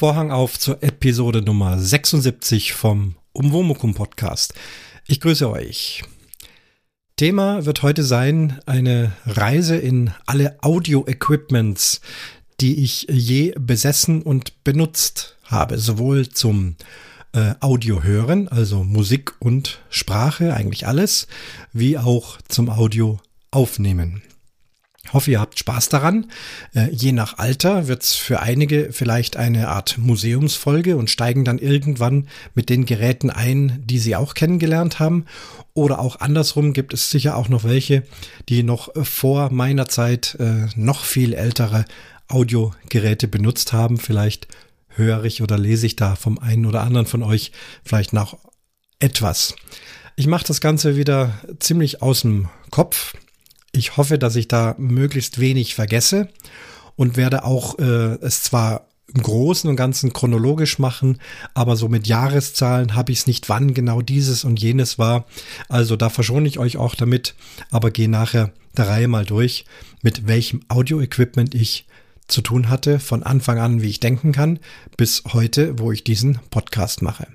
Vorhang auf zur Episode Nummer 76 vom Umwomukum Podcast. Ich grüße euch. Thema wird heute sein eine Reise in alle Audio-Equipments, die ich je besessen und benutzt habe, sowohl zum äh, Audio hören, also Musik und Sprache, eigentlich alles, wie auch zum Audio aufnehmen. Hoffe, ihr habt Spaß daran. Äh, je nach Alter wird es für einige vielleicht eine Art Museumsfolge und steigen dann irgendwann mit den Geräten ein, die sie auch kennengelernt haben. Oder auch andersrum gibt es sicher auch noch welche, die noch vor meiner Zeit äh, noch viel ältere Audiogeräte benutzt haben. Vielleicht höre ich oder lese ich da vom einen oder anderen von euch vielleicht noch etwas. Ich mache das Ganze wieder ziemlich aus dem Kopf. Ich hoffe, dass ich da möglichst wenig vergesse und werde auch äh, es zwar im Großen und Ganzen chronologisch machen, aber so mit Jahreszahlen habe ich es nicht, wann genau dieses und jenes war. Also da verschone ich euch auch damit, aber gehe nachher der Reihe mal durch, mit welchem Audio-Equipment ich zu tun hatte, von Anfang an, wie ich denken kann, bis heute, wo ich diesen Podcast mache.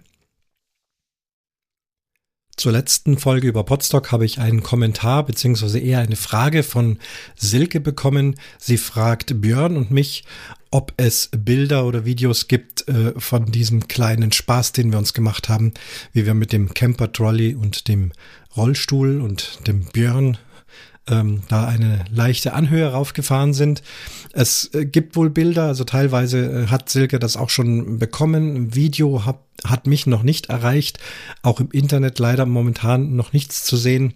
Zur letzten Folge über Podstock habe ich einen Kommentar beziehungsweise eher eine Frage von Silke bekommen. Sie fragt Björn und mich, ob es Bilder oder Videos gibt äh, von diesem kleinen Spaß, den wir uns gemacht haben, wie wir mit dem Camper Trolley und dem Rollstuhl und dem Björn ähm, da eine leichte Anhöhe raufgefahren sind. Es äh, gibt wohl Bilder, also teilweise äh, hat Silke das auch schon bekommen. Video hat, hat mich noch nicht erreicht, auch im Internet leider momentan noch nichts zu sehen.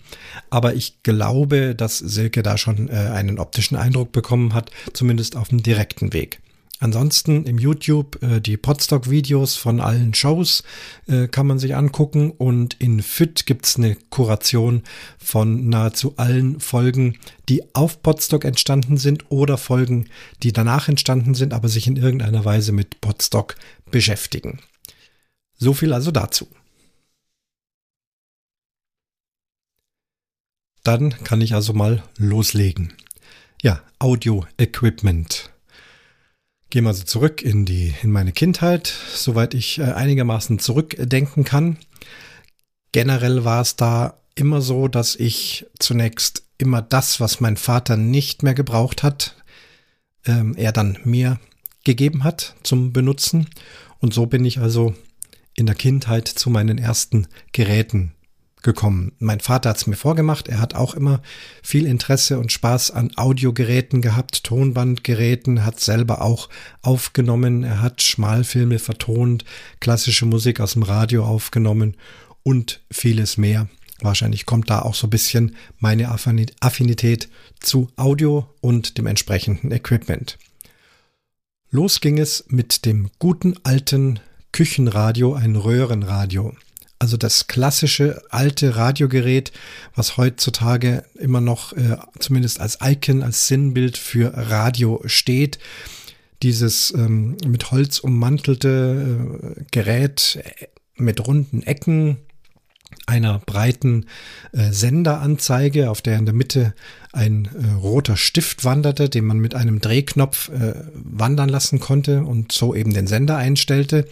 Aber ich glaube, dass Silke da schon äh, einen optischen Eindruck bekommen hat, zumindest auf dem direkten Weg. Ansonsten im YouTube äh, die Podstock-Videos von allen Shows äh, kann man sich angucken und in FIT gibt's eine Kuration von nahezu allen Folgen, die auf Podstock entstanden sind oder Folgen, die danach entstanden sind, aber sich in irgendeiner Weise mit Podstock beschäftigen. So viel also dazu. Dann kann ich also mal loslegen. Ja, Audio Equipment. Gehen wir also zurück in die, in meine Kindheit, soweit ich äh, einigermaßen zurückdenken kann. Generell war es da immer so, dass ich zunächst immer das, was mein Vater nicht mehr gebraucht hat, ähm, er dann mir gegeben hat zum Benutzen. Und so bin ich also in der Kindheit zu meinen ersten Geräten gekommen. Mein Vater hat es mir vorgemacht. Er hat auch immer viel Interesse und Spaß an Audiogeräten gehabt, Tonbandgeräten, hat selber auch aufgenommen. Er hat Schmalfilme vertont, klassische Musik aus dem Radio aufgenommen und vieles mehr. Wahrscheinlich kommt da auch so ein bisschen meine Affinität zu Audio und dem entsprechenden Equipment. Los ging es mit dem guten alten Küchenradio, ein Röhrenradio. Also das klassische alte Radiogerät, was heutzutage immer noch äh, zumindest als Icon, als Sinnbild für Radio steht. Dieses ähm, mit Holz ummantelte äh, Gerät äh, mit runden Ecken, einer breiten äh, Senderanzeige, auf der in der Mitte ein äh, roter Stift wanderte, den man mit einem Drehknopf äh, wandern lassen konnte und so eben den Sender einstellte.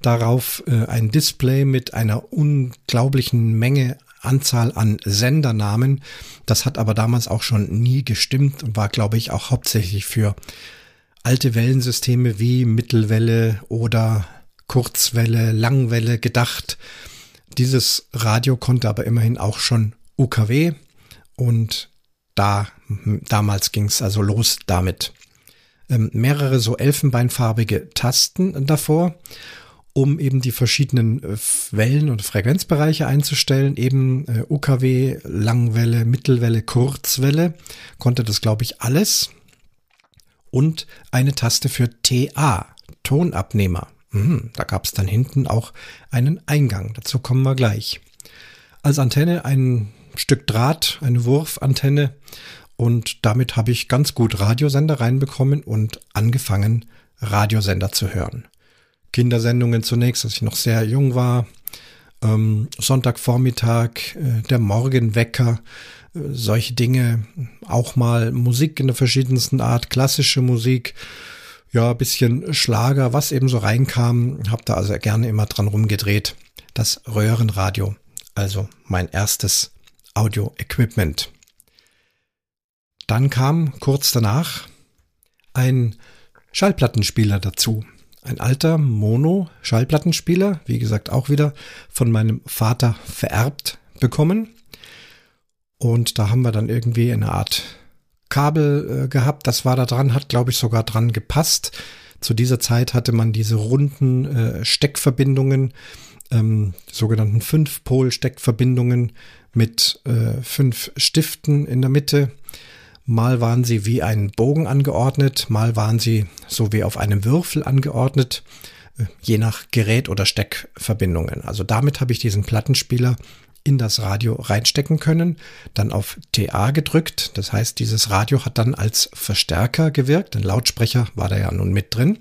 Darauf äh, ein Display mit einer unglaublichen Menge Anzahl an Sendernamen. Das hat aber damals auch schon nie gestimmt und war, glaube ich, auch hauptsächlich für alte Wellensysteme wie Mittelwelle oder Kurzwelle, Langwelle gedacht. Dieses Radio konnte aber immerhin auch schon UKW und da damals ging es also los damit. Ähm, mehrere so elfenbeinfarbige Tasten davor, um eben die verschiedenen äh, Wellen- und Frequenzbereiche einzustellen. Eben äh, UKW, Langwelle, Mittelwelle, Kurzwelle konnte das, glaube ich, alles. Und eine Taste für TA, Tonabnehmer. Mhm, da gab es dann hinten auch einen Eingang. Dazu kommen wir gleich. Als Antenne ein Stück Draht, eine Wurfantenne. Und damit habe ich ganz gut Radiosender reinbekommen und angefangen, Radiosender zu hören. Kindersendungen zunächst, als ich noch sehr jung war. Ähm, Sonntagvormittag, äh, der Morgenwecker, äh, solche Dinge. Auch mal Musik in der verschiedensten Art, klassische Musik, ja, bisschen Schlager, was eben so reinkam. Hab da also gerne immer dran rumgedreht. Das Röhrenradio, also mein erstes Audio-Equipment. Dann kam kurz danach ein Schallplattenspieler dazu. Ein alter Mono-Schallplattenspieler, wie gesagt auch wieder von meinem Vater vererbt bekommen. Und da haben wir dann irgendwie eine Art Kabel äh, gehabt. Das war da dran, hat glaube ich sogar dran gepasst. Zu dieser Zeit hatte man diese runden äh, Steckverbindungen, ähm, sogenannten Fünf-Pol-Steckverbindungen mit äh, fünf Stiften in der Mitte. Mal waren sie wie ein Bogen angeordnet, mal waren sie so wie auf einem Würfel angeordnet, äh, je nach Gerät oder Steckverbindungen. Also damit habe ich diesen Plattenspieler in das Radio reinstecken können, dann auf TA gedrückt. Das heißt, dieses Radio hat dann als Verstärker gewirkt. Ein Lautsprecher war da ja nun mit drin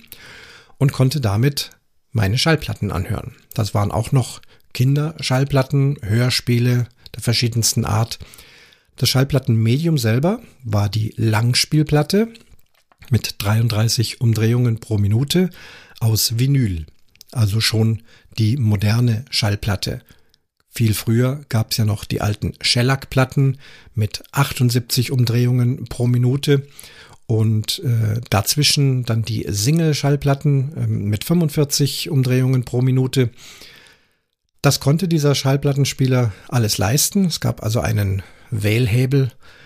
und konnte damit meine Schallplatten anhören. Das waren auch noch Kinderschallplatten, Hörspiele der verschiedensten Art. Das Schallplattenmedium selber war die Langspielplatte mit 33 Umdrehungen pro Minute aus Vinyl, also schon die moderne Schallplatte. Viel früher gab es ja noch die alten Shellac-Platten mit 78 Umdrehungen pro Minute und äh, dazwischen dann die Single-Schallplatten äh, mit 45 Umdrehungen pro Minute. Das konnte dieser Schallplattenspieler alles leisten. Es gab also einen Wählhebel äh,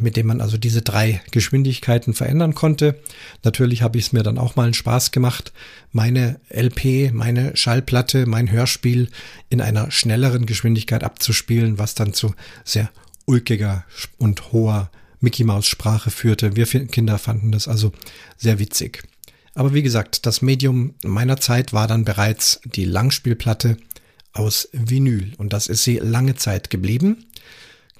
mit dem man also diese drei Geschwindigkeiten verändern konnte. Natürlich habe ich es mir dann auch mal einen Spaß gemacht, meine LP, meine Schallplatte, mein Hörspiel in einer schnelleren Geschwindigkeit abzuspielen, was dann zu sehr ulkiger und hoher Mickey Maus Sprache führte. Wir Kinder fanden das also sehr witzig. Aber wie gesagt, das Medium meiner Zeit war dann bereits die Langspielplatte aus Vinyl und das ist sie lange Zeit geblieben.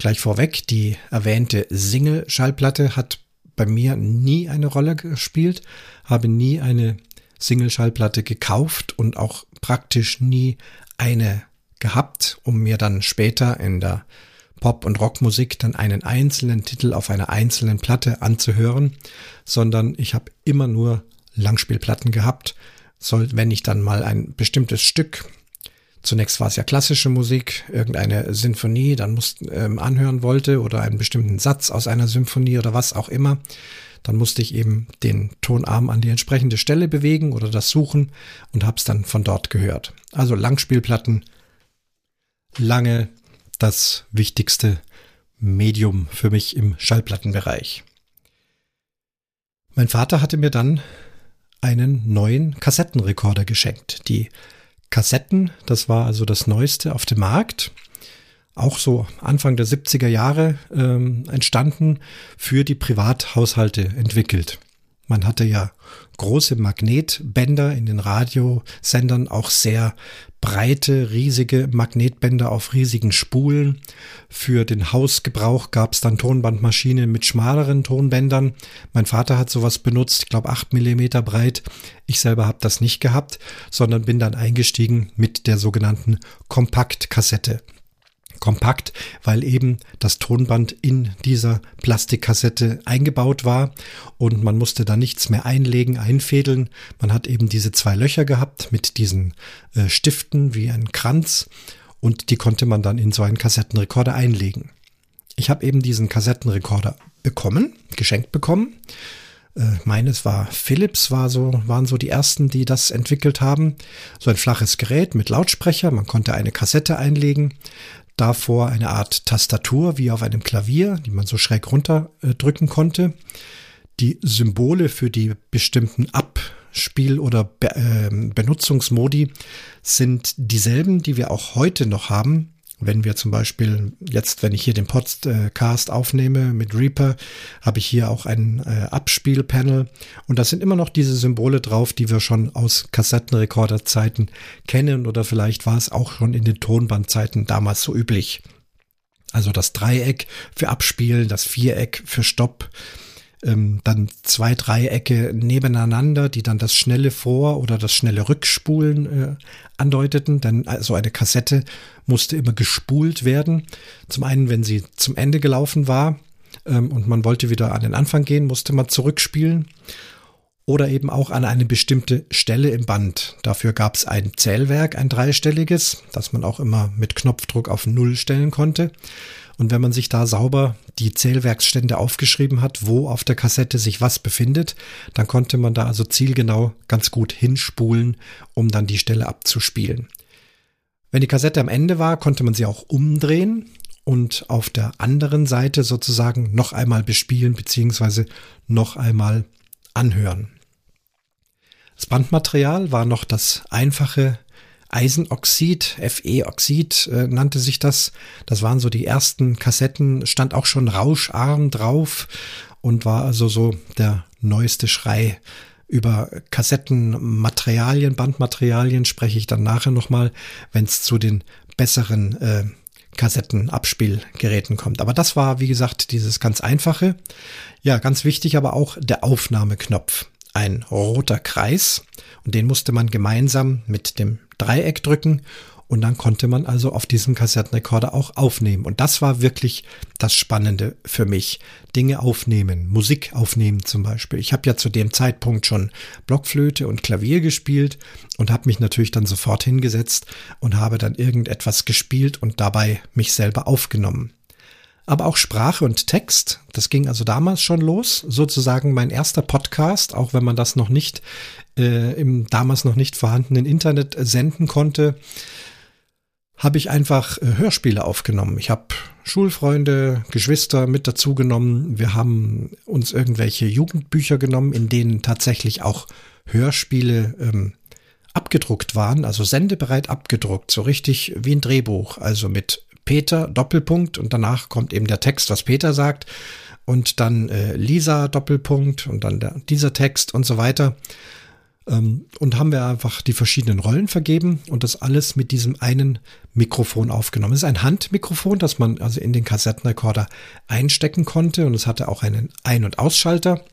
Gleich vorweg, die erwähnte Single-Schallplatte hat bei mir nie eine Rolle gespielt, habe nie eine Single-Schallplatte gekauft und auch praktisch nie eine gehabt, um mir dann später in der Pop- und Rockmusik dann einen einzelnen Titel auf einer einzelnen Platte anzuhören, sondern ich habe immer nur Langspielplatten gehabt. Soll, wenn ich dann mal ein bestimmtes Stück Zunächst war es ja klassische Musik, irgendeine Sinfonie, dann mussten ähm, anhören wollte oder einen bestimmten Satz aus einer Symphonie oder was auch immer. Dann musste ich eben den Tonarm an die entsprechende Stelle bewegen oder das suchen und habe es dann von dort gehört. Also Langspielplatten, lange das wichtigste Medium für mich im Schallplattenbereich. Mein Vater hatte mir dann einen neuen Kassettenrekorder geschenkt, die Kassetten. Das war also das Neueste auf dem Markt. Auch so Anfang der 70er Jahre ähm, entstanden, für die Privathaushalte entwickelt. Man hatte ja große Magnetbänder in den Radiosendern, auch sehr breite, riesige Magnetbänder auf riesigen Spulen. Für den Hausgebrauch gab es dann Tonbandmaschinen mit schmaleren Tonbändern. Mein Vater hat sowas benutzt, ich glaube acht Millimeter breit. Ich selber habe das nicht gehabt, sondern bin dann eingestiegen mit der sogenannten Kompaktkassette kompakt, weil eben das Tonband in dieser Plastikkassette eingebaut war und man musste da nichts mehr einlegen, einfädeln. Man hat eben diese zwei Löcher gehabt mit diesen äh, Stiften wie ein Kranz und die konnte man dann in so einen Kassettenrekorder einlegen. Ich habe eben diesen Kassettenrekorder bekommen, geschenkt bekommen. Äh, meines war Philips, war so, waren so die ersten, die das entwickelt haben. So ein flaches Gerät mit Lautsprecher, man konnte eine Kassette einlegen davor eine Art Tastatur wie auf einem Klavier, die man so schräg runterdrücken äh, konnte. Die Symbole für die bestimmten Abspiel- oder Be äh, Benutzungsmodi sind dieselben, die wir auch heute noch haben. Wenn wir zum Beispiel jetzt, wenn ich hier den Podcast aufnehme mit Reaper, habe ich hier auch ein äh, Abspielpanel. Und da sind immer noch diese Symbole drauf, die wir schon aus Kassettenrekorderzeiten kennen. Oder vielleicht war es auch schon in den Tonbandzeiten damals so üblich. Also das Dreieck für Abspielen, das Viereck für Stopp, ähm, dann zwei Dreiecke nebeneinander, die dann das schnelle Vor- oder das schnelle Rückspulen äh, andeuteten. Denn also eine Kassette musste immer gespult werden. Zum einen, wenn sie zum Ende gelaufen war ähm, und man wollte wieder an den Anfang gehen, musste man zurückspielen. Oder eben auch an eine bestimmte Stelle im Band. Dafür gab es ein Zählwerk, ein dreistelliges, das man auch immer mit Knopfdruck auf Null stellen konnte. Und wenn man sich da sauber die Zählwerksstände aufgeschrieben hat, wo auf der Kassette sich was befindet, dann konnte man da also zielgenau ganz gut hinspulen, um dann die Stelle abzuspielen. Wenn die Kassette am Ende war, konnte man sie auch umdrehen und auf der anderen Seite sozusagen noch einmal bespielen beziehungsweise noch einmal anhören. Das Bandmaterial war noch das einfache Eisenoxid, Fe-Oxid äh, nannte sich das. Das waren so die ersten Kassetten, stand auch schon Rauscharm drauf und war also so der neueste Schrei. Über Kassettenmaterialien, Bandmaterialien spreche ich dann nachher nochmal, wenn es zu den besseren äh, Kassettenabspielgeräten kommt. Aber das war, wie gesagt, dieses ganz einfache. Ja, ganz wichtig aber auch der Aufnahmeknopf. Ein roter Kreis und den musste man gemeinsam mit dem Dreieck drücken und dann konnte man also auf diesem Kassettenrekorder auch aufnehmen. Und das war wirklich das Spannende für mich. Dinge aufnehmen, Musik aufnehmen zum Beispiel. Ich habe ja zu dem Zeitpunkt schon Blockflöte und Klavier gespielt und habe mich natürlich dann sofort hingesetzt und habe dann irgendetwas gespielt und dabei mich selber aufgenommen. Aber auch Sprache und Text, das ging also damals schon los, sozusagen mein erster Podcast, auch wenn man das noch nicht äh, im damals noch nicht vorhandenen Internet senden konnte habe ich einfach äh, Hörspiele aufgenommen. Ich habe Schulfreunde, Geschwister mit dazu genommen. Wir haben uns irgendwelche Jugendbücher genommen, in denen tatsächlich auch Hörspiele ähm, abgedruckt waren, also sendebereit abgedruckt, so richtig wie ein Drehbuch, also mit Peter Doppelpunkt und danach kommt eben der Text, was Peter sagt und dann äh, Lisa Doppelpunkt und dann der, dieser Text und so weiter. Ähm, und haben wir einfach die verschiedenen Rollen vergeben und das alles mit diesem einen Mikrofon aufgenommen. Es ist ein Handmikrofon, das man also in den Kassettenrekorder einstecken konnte und es hatte auch einen Ein- und Ausschalter.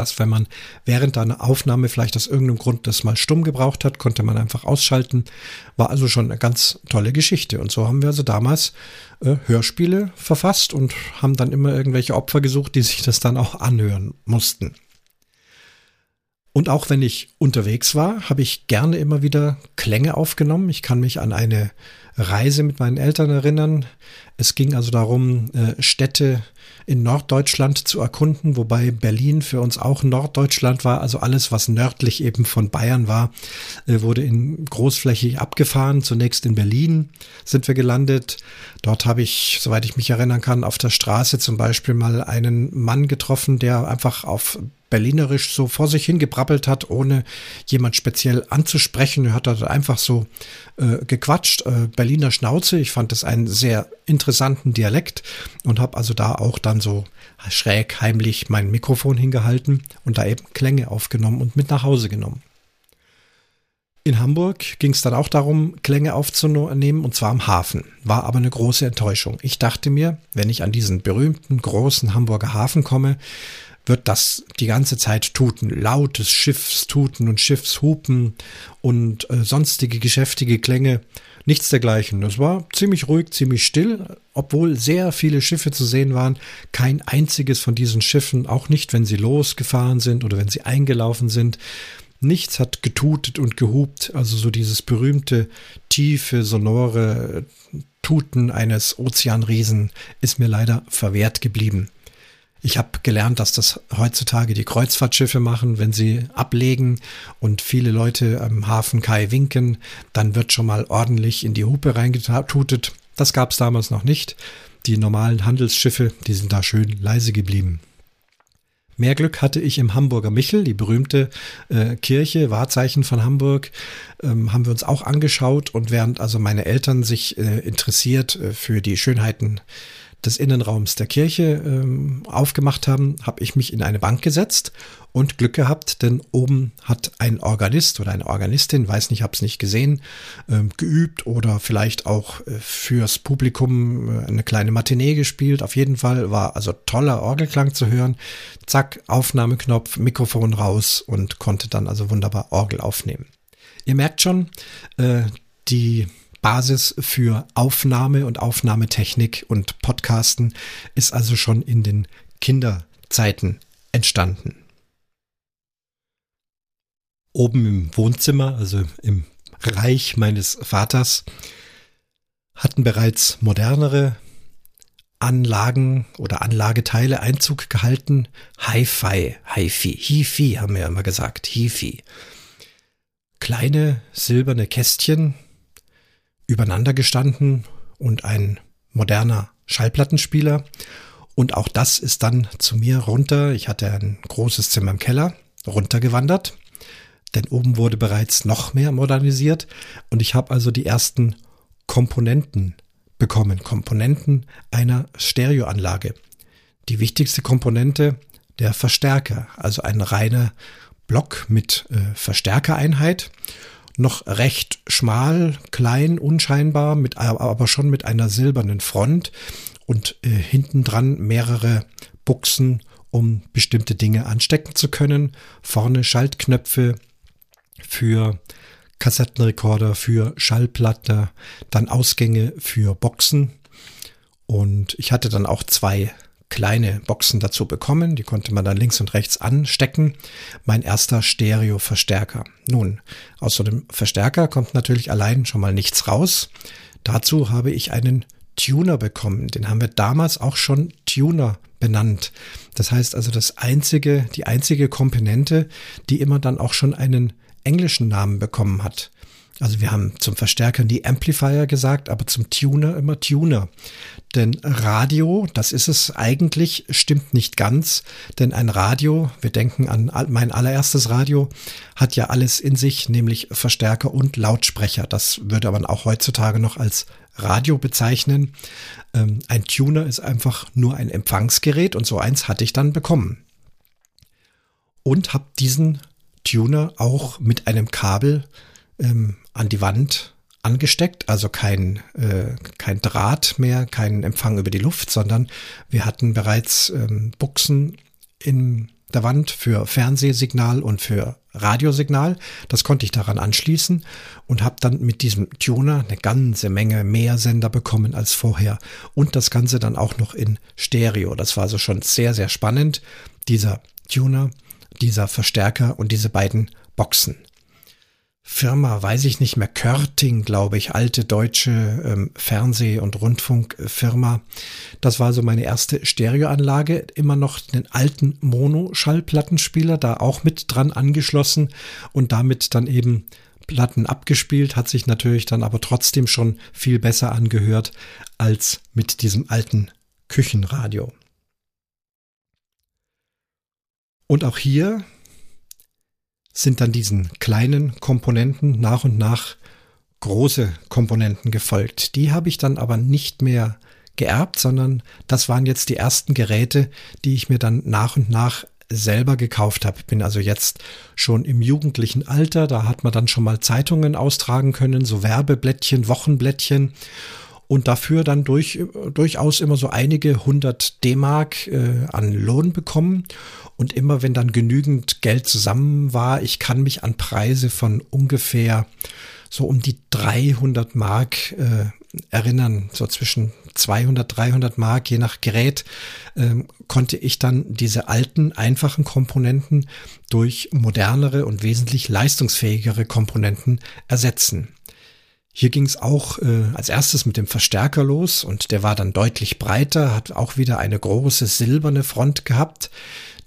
Dass wenn man während einer Aufnahme vielleicht aus irgendeinem Grund das mal stumm gebraucht hat, konnte man einfach ausschalten. War also schon eine ganz tolle Geschichte. Und so haben wir also damals äh, Hörspiele verfasst und haben dann immer irgendwelche Opfer gesucht, die sich das dann auch anhören mussten. Und auch wenn ich unterwegs war, habe ich gerne immer wieder Klänge aufgenommen. Ich kann mich an eine Reise mit meinen Eltern erinnern. Es ging also darum, äh, Städte in Norddeutschland zu erkunden, wobei Berlin für uns auch Norddeutschland war. Also alles, was nördlich eben von Bayern war, äh, wurde in großflächig abgefahren. Zunächst in Berlin sind wir gelandet. Dort habe ich, soweit ich mich erinnern kann, auf der Straße zum Beispiel mal einen Mann getroffen, der einfach auf berlinerisch so vor sich hingebrabbelt hat, ohne jemand speziell anzusprechen. Er hat da einfach so äh, gequatscht, äh, Berliner Schnauze. Ich fand das einen sehr interessanten Dialekt und habe also da auch dann so schräg heimlich mein Mikrofon hingehalten und da eben Klänge aufgenommen und mit nach Hause genommen. In Hamburg ging es dann auch darum, Klänge aufzunehmen, und zwar am Hafen. War aber eine große Enttäuschung. Ich dachte mir, wenn ich an diesen berühmten großen Hamburger Hafen komme, wird das die ganze Zeit tuten. Lautes Schiffstuten und Schiffshupen und äh, sonstige geschäftige Klänge. Nichts dergleichen. Es war ziemlich ruhig, ziemlich still, obwohl sehr viele Schiffe zu sehen waren. Kein einziges von diesen Schiffen, auch nicht, wenn sie losgefahren sind oder wenn sie eingelaufen sind. Nichts hat getutet und gehupt, also so dieses berühmte, tiefe, sonore Tuten eines Ozeanriesen ist mir leider verwehrt geblieben. Ich habe gelernt, dass das heutzutage die Kreuzfahrtschiffe machen, wenn sie ablegen und viele Leute am Hafen Kai winken, dann wird schon mal ordentlich in die Hupe reingetutet. Das gab es damals noch nicht. Die normalen Handelsschiffe, die sind da schön leise geblieben. Mehr Glück hatte ich im Hamburger Michel, die berühmte äh, Kirche, Wahrzeichen von Hamburg, ähm, haben wir uns auch angeschaut und während also meine Eltern sich äh, interessiert äh, für die Schönheiten des Innenraums der Kirche ähm, aufgemacht haben, habe ich mich in eine Bank gesetzt und Glück gehabt, denn oben hat ein Organist oder eine Organistin, weiß nicht, habe es nicht gesehen, ähm, geübt oder vielleicht auch äh, fürs Publikum äh, eine kleine Matinee gespielt. Auf jeden Fall war also toller Orgelklang zu hören. Zack, Aufnahmeknopf, Mikrofon raus und konnte dann also wunderbar Orgel aufnehmen. Ihr merkt schon, äh, die Basis für Aufnahme und Aufnahmetechnik und Podcasten ist also schon in den Kinderzeiten entstanden. oben im Wohnzimmer, also im Reich meines Vaters, hatten bereits modernere Anlagen oder Anlageteile Einzug gehalten. Hi-Fi, Hi-Fi, Hi-Fi haben wir ja immer gesagt, Hi-Fi. Kleine silberne Kästchen übereinander gestanden und ein moderner Schallplattenspieler. Und auch das ist dann zu mir runter. Ich hatte ein großes Zimmer im Keller, runtergewandert. Denn oben wurde bereits noch mehr modernisiert. Und ich habe also die ersten Komponenten bekommen. Komponenten einer Stereoanlage. Die wichtigste Komponente der Verstärker, also ein reiner Block mit äh, Verstärkereinheit, noch recht schmal, klein, unscheinbar, mit, aber schon mit einer silbernen Front und äh, hinten dran mehrere Buchsen, um bestimmte Dinge anstecken zu können. Vorne Schaltknöpfe für Kassettenrekorder für Schallplatte, dann Ausgänge für Boxen. Und ich hatte dann auch zwei kleine Boxen dazu bekommen. Die konnte man dann links und rechts anstecken. Mein erster Stereo-Verstärker. Nun, aus so einem Verstärker kommt natürlich allein schon mal nichts raus. Dazu habe ich einen Tuner bekommen. Den haben wir damals auch schon Tuner benannt. Das heißt also das einzige, die einzige Komponente, die immer dann auch schon einen englischen Namen bekommen hat. Also wir haben zum Verstärker die Amplifier gesagt, aber zum Tuner immer Tuner. Denn Radio, das ist es eigentlich, stimmt nicht ganz. Denn ein Radio, wir denken an mein allererstes Radio, hat ja alles in sich, nämlich Verstärker und Lautsprecher. Das würde man auch heutzutage noch als Radio bezeichnen. Ähm, ein Tuner ist einfach nur ein Empfangsgerät und so eins hatte ich dann bekommen. Und habe diesen Tuner auch mit einem Kabel ähm, an die Wand angesteckt, also kein, äh, kein Draht mehr, kein Empfang über die Luft, sondern wir hatten bereits ähm, Buchsen in der Wand für Fernsehsignal und für Radiosignal. Das konnte ich daran anschließen und habe dann mit diesem Tuner eine ganze Menge mehr Sender bekommen als vorher. Und das Ganze dann auch noch in Stereo. Das war also schon sehr, sehr spannend. Dieser Tuner dieser Verstärker und diese beiden Boxen. Firma, weiß ich nicht mehr, Körting, glaube ich, alte deutsche ähm, Fernseh- und Rundfunkfirma. Das war so meine erste Stereoanlage, immer noch den alten Mono-Schallplattenspieler da auch mit dran angeschlossen und damit dann eben Platten abgespielt, hat sich natürlich dann aber trotzdem schon viel besser angehört als mit diesem alten Küchenradio. Und auch hier sind dann diesen kleinen Komponenten nach und nach große Komponenten gefolgt. Die habe ich dann aber nicht mehr geerbt, sondern das waren jetzt die ersten Geräte, die ich mir dann nach und nach selber gekauft habe. Bin also jetzt schon im jugendlichen Alter, da hat man dann schon mal Zeitungen austragen können, so Werbeblättchen, Wochenblättchen und dafür dann durch, durchaus immer so einige hundert D-Mark äh, an Lohn bekommen und immer wenn dann genügend Geld zusammen war, ich kann mich an Preise von ungefähr so um die 300 Mark äh, erinnern, so zwischen 200, 300 Mark, je nach Gerät, ähm, konnte ich dann diese alten, einfachen Komponenten durch modernere und wesentlich leistungsfähigere Komponenten ersetzen. Hier ging es auch äh, als erstes mit dem Verstärker los und der war dann deutlich breiter, hat auch wieder eine große silberne Front gehabt.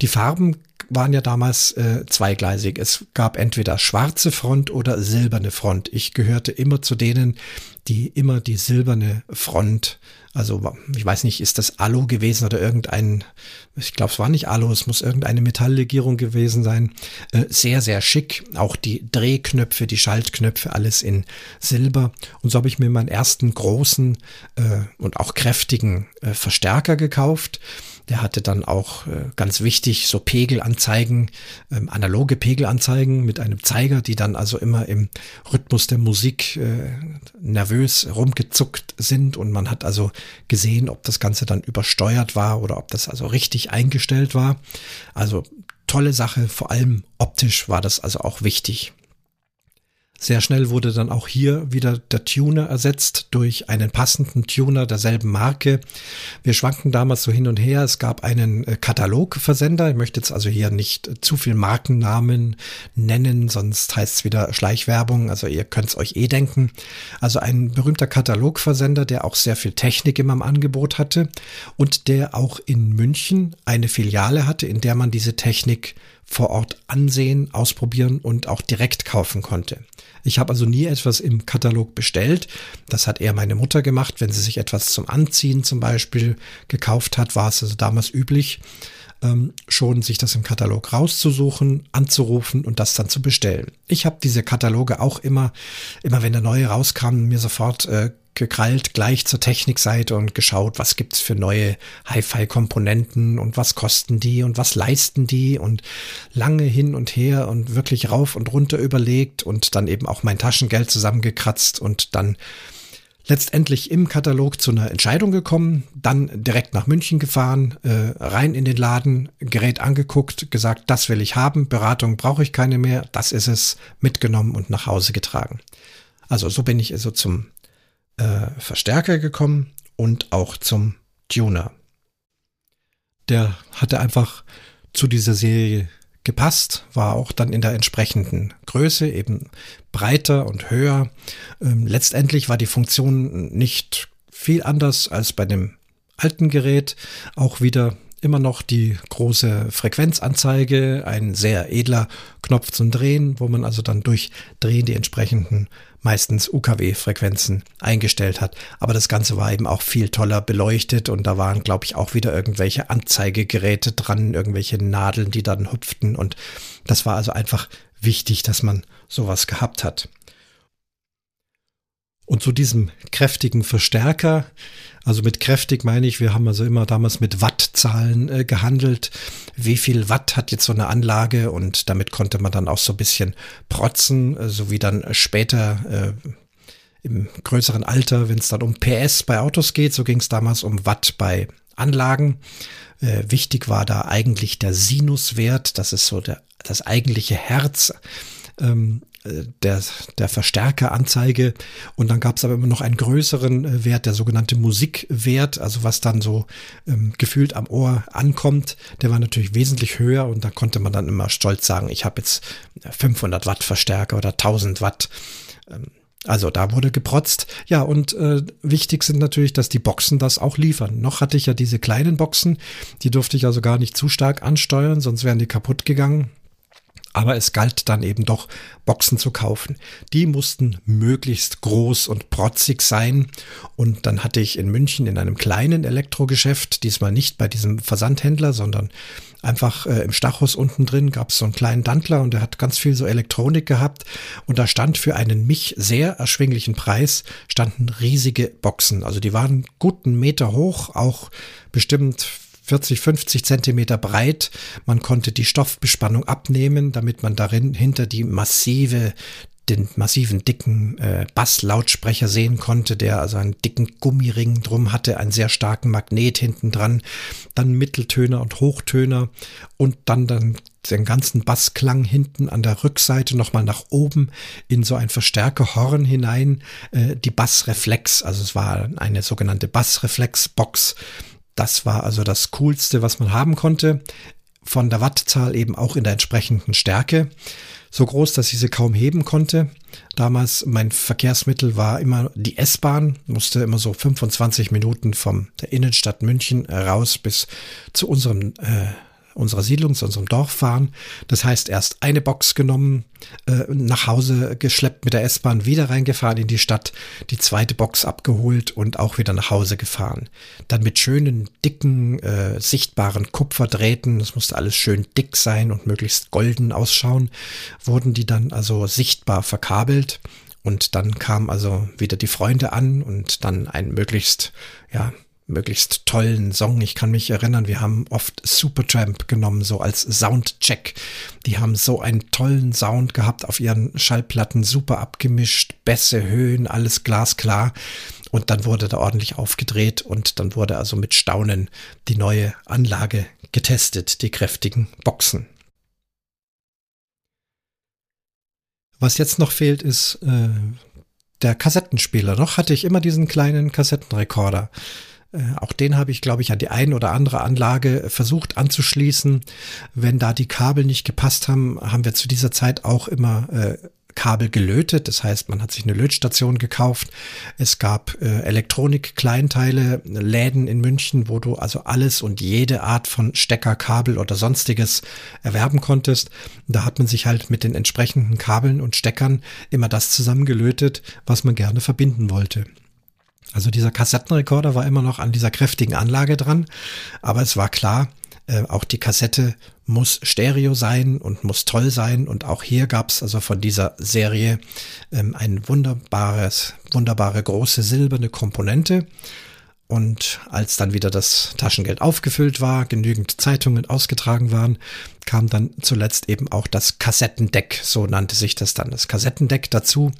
Die Farben waren ja damals äh, zweigleisig. Es gab entweder schwarze Front oder silberne Front. Ich gehörte immer zu denen, die immer die silberne Front, also ich weiß nicht, ist das Alu gewesen oder irgendein, ich glaube, es war nicht Alu, es muss irgendeine Metalllegierung gewesen sein. Äh, sehr, sehr schick. Auch die Drehknöpfe, die Schaltknöpfe, alles in Silber. Und so habe ich mir meinen ersten großen äh, und auch kräftigen äh, Verstärker gekauft. Der hatte dann auch äh, ganz wichtig so Pegelanzeigen, ähm, analoge Pegelanzeigen mit einem Zeiger, die dann also immer im Rhythmus der Musik äh, nervös rumgezuckt sind und man hat also gesehen, ob das Ganze dann übersteuert war oder ob das also richtig eingestellt war. Also tolle Sache, vor allem optisch war das also auch wichtig. Sehr schnell wurde dann auch hier wieder der Tuner ersetzt durch einen passenden Tuner derselben Marke. Wir schwanken damals so hin und her. Es gab einen äh, Katalogversender. Ich möchte jetzt also hier nicht zu viel Markennamen nennen, sonst heißt es wieder Schleichwerbung. Also ihr könnt es euch eh denken. Also ein berühmter Katalogversender, der auch sehr viel Technik immer im Angebot hatte und der auch in München eine Filiale hatte, in der man diese Technik vor Ort ansehen, ausprobieren und auch direkt kaufen konnte. Ich habe also nie etwas im Katalog bestellt. Das hat eher meine Mutter gemacht. Wenn sie sich etwas zum Anziehen zum Beispiel gekauft hat, war es also damals üblich, ähm, schon sich das im Katalog rauszusuchen, anzurufen und das dann zu bestellen. Ich habe diese Kataloge auch immer, immer wenn der neue rauskam, mir sofort äh, gekrallt gleich zur Technikseite und geschaut, was gibt's für neue Hi-Fi-Komponenten und was kosten die und was leisten die und lange hin und her und wirklich rauf und runter überlegt und dann eben auch mein Taschengeld zusammengekratzt und dann letztendlich im Katalog zu einer Entscheidung gekommen, dann direkt nach München gefahren, äh, rein in den Laden, Gerät angeguckt, gesagt, das will ich haben, Beratung brauche ich keine mehr, das ist es, mitgenommen und nach Hause getragen. Also so bin ich also zum äh, Verstärker gekommen und auch zum Tuner. Der hatte einfach zu dieser Serie gepasst, war auch dann in der entsprechenden Größe, eben breiter und höher. Ähm, letztendlich war die Funktion nicht viel anders als bei dem alten Gerät. Auch wieder immer noch die große Frequenzanzeige, ein sehr edler Knopf zum Drehen, wo man also dann durch Drehen die entsprechenden meistens UKW-Frequenzen eingestellt hat. Aber das Ganze war eben auch viel toller beleuchtet und da waren, glaube ich, auch wieder irgendwelche Anzeigegeräte dran, irgendwelche Nadeln, die dann hüpften und das war also einfach wichtig, dass man sowas gehabt hat. Und zu diesem kräftigen Verstärker, also mit kräftig meine ich, wir haben also immer damals mit Wattzahlen äh, gehandelt. Wie viel Watt hat jetzt so eine Anlage? Und damit konnte man dann auch so ein bisschen protzen, äh, so wie dann später äh, im größeren Alter, wenn es dann um PS bei Autos geht, so ging es damals um Watt bei Anlagen. Äh, wichtig war da eigentlich der Sinuswert, das ist so der, das eigentliche Herz ähm, der, der Verstärkeranzeige und dann gab es aber immer noch einen größeren äh, Wert, der sogenannte Musikwert, also was dann so ähm, gefühlt am Ohr ankommt, der war natürlich wesentlich höher und da konnte man dann immer stolz sagen, ich habe jetzt 500 Watt Verstärker oder 1000 Watt. Ähm, also da wurde geprotzt. Ja, und äh, wichtig sind natürlich, dass die Boxen das auch liefern. Noch hatte ich ja diese kleinen Boxen, die durfte ich also gar nicht zu stark ansteuern, sonst wären die kaputt gegangen. Aber es galt dann eben doch, Boxen zu kaufen. Die mussten möglichst groß und protzig sein. Und dann hatte ich in München in einem kleinen Elektrogeschäft, diesmal nicht bei diesem Versandhändler, sondern einfach äh, im Stachus unten drin gab es so einen kleinen Dantler und der hat ganz viel so Elektronik gehabt. Und da stand für einen mich sehr erschwinglichen Preis, standen riesige Boxen. Also die waren guten Meter hoch, auch bestimmt 40, 50 Zentimeter breit. Man konnte die Stoffbespannung abnehmen, damit man darin hinter die massive den massiven dicken äh, Basslautsprecher sehen konnte, der also einen dicken Gummiring drum hatte, einen sehr starken Magnet hinten dran, dann Mitteltöner und Hochtöner und dann dann den ganzen Bassklang hinten an der Rückseite nochmal nach oben in so ein Verstärkerhorn hinein, äh, die Bassreflex, also es war eine sogenannte Bassreflexbox, das war also das Coolste, was man haben konnte. Von der Wattzahl eben auch in der entsprechenden Stärke. So groß, dass ich sie kaum heben konnte. Damals mein Verkehrsmittel war immer die S-Bahn, musste immer so 25 Minuten vom der Innenstadt München raus bis zu unserem äh, unserer Siedlung, zu unserem Dorf fahren. Das heißt, erst eine Box genommen, äh, nach Hause geschleppt mit der S-Bahn, wieder reingefahren in die Stadt, die zweite Box abgeholt und auch wieder nach Hause gefahren. Dann mit schönen, dicken, äh, sichtbaren Kupferdrähten, das musste alles schön dick sein und möglichst golden ausschauen, wurden die dann also sichtbar verkabelt. Und dann kamen also wieder die Freunde an und dann ein möglichst, ja, möglichst tollen Song. Ich kann mich erinnern, wir haben oft Supertramp genommen, so als Soundcheck. Die haben so einen tollen Sound gehabt auf ihren Schallplatten, super abgemischt, Bässe, Höhen, alles glasklar. Und dann wurde da ordentlich aufgedreht und dann wurde also mit Staunen die neue Anlage getestet, die kräftigen Boxen. Was jetzt noch fehlt, ist äh, der Kassettenspieler. Noch hatte ich immer diesen kleinen Kassettenrekorder. Äh, auch den habe ich, glaube ich, an die ein oder andere Anlage versucht anzuschließen. Wenn da die Kabel nicht gepasst haben, haben wir zu dieser Zeit auch immer äh, Kabel gelötet. Das heißt, man hat sich eine Lötstation gekauft. Es gab äh, Elektronik-Kleinteile, Läden in München, wo du also alles und jede Art von Stecker, Kabel oder sonstiges erwerben konntest. Da hat man sich halt mit den entsprechenden Kabeln und Steckern immer das zusammengelötet, was man gerne verbinden wollte. Also dieser Kassettenrekorder war immer noch an dieser kräftigen Anlage dran, aber es war klar, äh, auch die Kassette muss Stereo sein und muss toll sein. Und auch hier gab es also von dieser Serie ähm, ein wunderbares, wunderbare große silberne Komponente. Und als dann wieder das Taschengeld aufgefüllt war, genügend Zeitungen ausgetragen waren, kam dann zuletzt eben auch das Kassettendeck, so nannte sich das dann, das Kassettendeck dazu.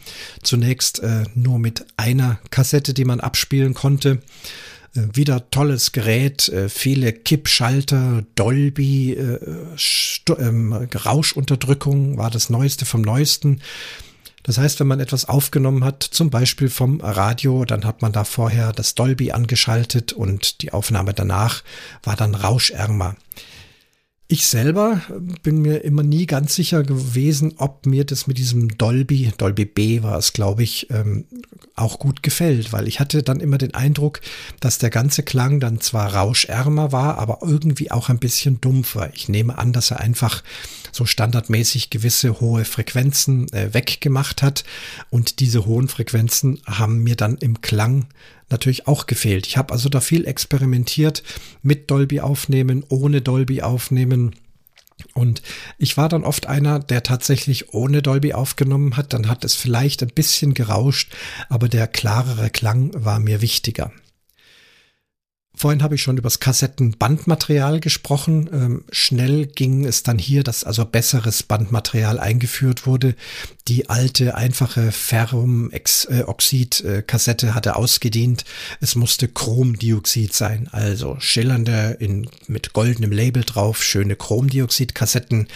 Zunächst äh, nur mit einer Kassette, die man abspielen konnte. Äh, wieder tolles Gerät, äh, viele Kippschalter, Dolby, äh, ähm, Rauschenunterdrückung war das Neueste vom Neuesten. Das heißt, wenn man etwas aufgenommen hat, zum Beispiel vom Radio, dann hat man da vorher das Dolby angeschaltet und die Aufnahme danach war dann rauschärmer. Ich selber bin mir immer nie ganz sicher gewesen, ob mir das mit diesem Dolby, Dolby B war es, glaube ich, ähm, auch gut gefällt, weil ich hatte dann immer den Eindruck, dass der ganze Klang dann zwar rauschärmer war, aber irgendwie auch ein bisschen dumpfer. Ich nehme an, dass er einfach so standardmäßig gewisse hohe Frequenzen äh, weggemacht hat und diese hohen Frequenzen haben mir dann im Klang natürlich auch gefehlt. Ich habe also da viel experimentiert mit Dolby aufnehmen, ohne Dolby aufnehmen. Und ich war dann oft einer, der tatsächlich ohne Dolby aufgenommen hat. Dann hat es vielleicht ein bisschen gerauscht, aber der klarere Klang war mir wichtiger. Vorhin habe ich schon über das Kassettenbandmaterial gesprochen. Ähm, schnell ging es dann hier, dass also besseres Bandmaterial eingeführt wurde. Die alte, einfache Ferrumoxid-Kassette hatte ausgedient. Es musste Chromdioxid sein, also schillernde, in, mit goldenem Label drauf, schöne Chromdioxid-Kassetten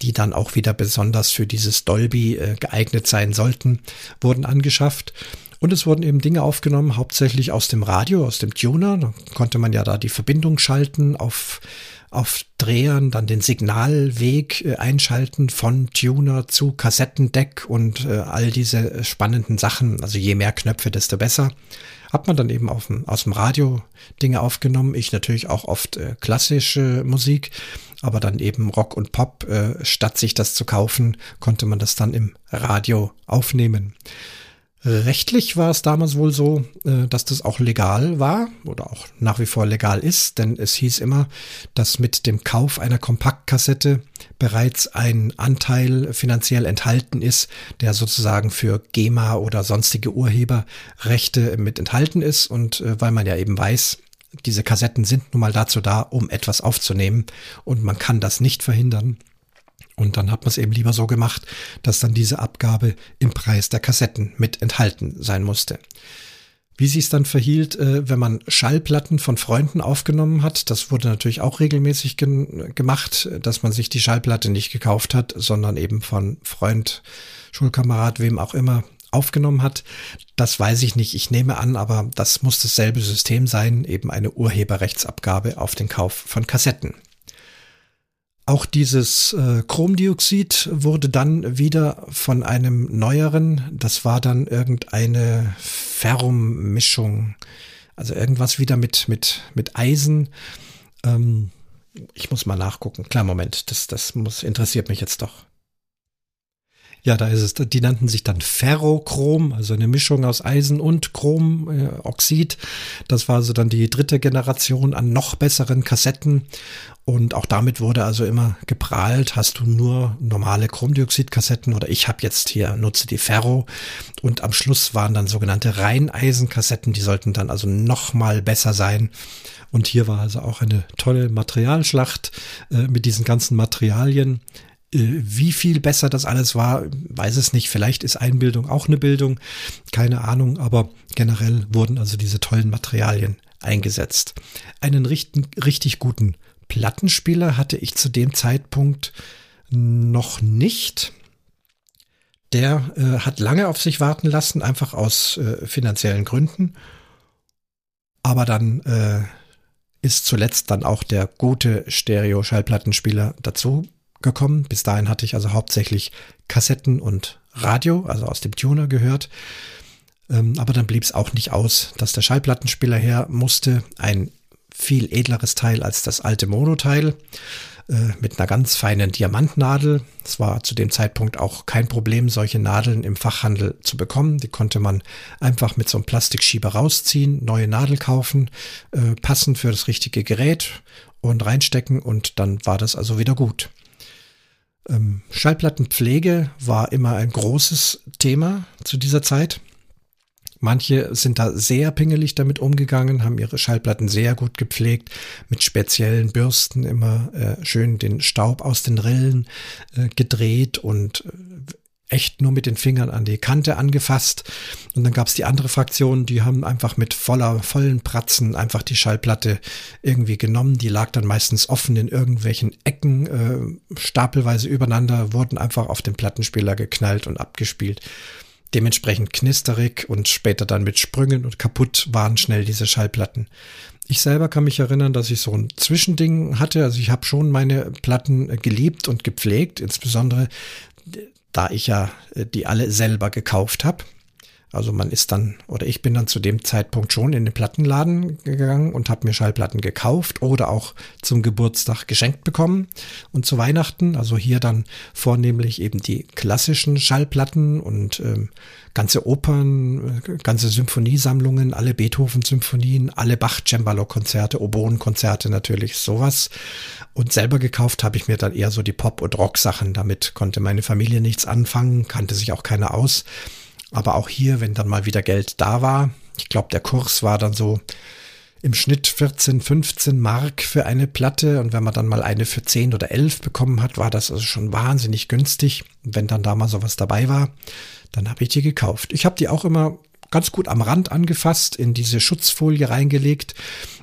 die dann auch wieder besonders für dieses Dolby äh, geeignet sein sollten, wurden angeschafft. Und es wurden eben Dinge aufgenommen, hauptsächlich aus dem Radio, aus dem Tuner. Da konnte man ja da die Verbindung schalten auf, auf Drehern, dann den Signalweg äh, einschalten von Tuner zu Kassettendeck und äh, all diese spannenden Sachen. Also je mehr Knöpfe, desto besser. Hat man dann eben auf aus dem Radio Dinge aufgenommen. Ich natürlich auch oft äh, klassische Musik, aber dann eben Rock und Pop. Statt sich das zu kaufen, konnte man das dann im Radio aufnehmen. Rechtlich war es damals wohl so, äh, dass das auch legal war oder auch nach wie vor legal ist, denn es hieß immer, dass mit dem Kauf einer Kompaktkassette bereits ein Anteil finanziell enthalten ist, der sozusagen für GEMA oder sonstige Urheberrechte mit enthalten ist. Und äh, weil man ja eben weiß, diese Kassetten sind nun mal dazu da, um etwas aufzunehmen. Und man kann das nicht verhindern, und dann hat man es eben lieber so gemacht, dass dann diese Abgabe im Preis der Kassetten mit enthalten sein musste. Wie sich es dann verhielt, äh, wenn man Schallplatten von Freunden aufgenommen hat, das wurde natürlich auch regelmäßig gemacht, dass man sich die Schallplatte nicht gekauft hat, sondern eben von Freund, Schulkamerad, wem auch immer aufgenommen hat. Das weiß ich nicht. Ich nehme an, aber das muss dasselbe System sein, eben eine Urheberrechtsabgabe auf den Kauf von Kassetten. Auch dieses äh, Chromdioxid wurde dann wieder von einem neueren, das war dann irgendeine Ferrum-Mischung, also irgendwas wieder mit, mit, mit Eisen. Ähm, ich muss mal nachgucken. Klar, Moment, das, das muss, interessiert mich jetzt doch. Ja, da ist es. Die nannten sich dann Ferrochrom, also eine Mischung aus Eisen und Chromoxid. Das war also dann die dritte Generation an noch besseren Kassetten. Und auch damit wurde also immer geprahlt, hast du nur normale Chromdioxid-Kassetten oder ich habe jetzt hier, nutze die Ferro. Und am Schluss waren dann sogenannte Reineisen-Kassetten, die sollten dann also noch mal besser sein. Und hier war also auch eine tolle Materialschlacht äh, mit diesen ganzen Materialien. Äh, wie viel besser das alles war, weiß es nicht. Vielleicht ist Einbildung auch eine Bildung, keine Ahnung, aber generell wurden also diese tollen Materialien eingesetzt. Einen richtig, richtig guten Plattenspieler hatte ich zu dem Zeitpunkt noch nicht. der äh, hat lange auf sich warten lassen, einfach aus äh, finanziellen Gründen. Aber dann äh, ist zuletzt dann auch der gute Stereo-Schallplattenspieler dazu gekommen. Bis dahin hatte ich also hauptsächlich Kassetten und Radio, also aus dem Tuner gehört. Ähm, aber dann blieb es auch nicht aus, dass der Schallplattenspieler her musste. Ein viel edleres Teil als das alte Mono-Teil äh, mit einer ganz feinen Diamantnadel. Es war zu dem Zeitpunkt auch kein Problem, solche Nadeln im Fachhandel zu bekommen. Die konnte man einfach mit so einem Plastikschieber rausziehen, neue Nadel kaufen, äh, passend für das richtige Gerät und reinstecken und dann war das also wieder gut. Ähm, Schallplattenpflege war immer ein großes Thema zu dieser Zeit. Manche sind da sehr pingelig damit umgegangen, haben ihre Schallplatten sehr gut gepflegt, mit speziellen Bürsten immer äh, schön den Staub aus den Rillen äh, gedreht und äh, echt nur mit den Fingern an die Kante angefasst. Und dann gab es die andere Fraktion, die haben einfach mit voller, vollen Pratzen einfach die Schallplatte irgendwie genommen. Die lag dann meistens offen in irgendwelchen Ecken, äh, stapelweise übereinander, wurden einfach auf den Plattenspieler geknallt und abgespielt. Dementsprechend knisterig und später dann mit Sprüngen und kaputt waren schnell diese Schallplatten. Ich selber kann mich erinnern, dass ich so ein Zwischending hatte. Also ich habe schon meine Platten geliebt und gepflegt, insbesondere da ich ja äh, die alle selber gekauft habe. Also man ist dann, oder ich bin dann zu dem Zeitpunkt schon in den Plattenladen gegangen und habe mir Schallplatten gekauft oder auch zum Geburtstag geschenkt bekommen und zu Weihnachten. Also hier dann vornehmlich eben die klassischen Schallplatten und ähm, ganze Opern, äh, ganze Symphoniesammlungen, alle Beethoven-Symphonien, alle Bach-Cembalo-Konzerte, Oboen-Konzerte natürlich, sowas. Und selber gekauft habe ich mir dann eher so die Pop- und Rock-Sachen. Damit konnte meine Familie nichts anfangen, kannte sich auch keiner aus. Aber auch hier, wenn dann mal wieder Geld da war, ich glaube, der Kurs war dann so im Schnitt 14, 15 Mark für eine Platte. Und wenn man dann mal eine für 10 oder 11 bekommen hat, war das also schon wahnsinnig günstig. Und wenn dann da mal sowas dabei war, dann habe ich die gekauft. Ich habe die auch immer ganz gut am Rand angefasst, in diese Schutzfolie reingelegt.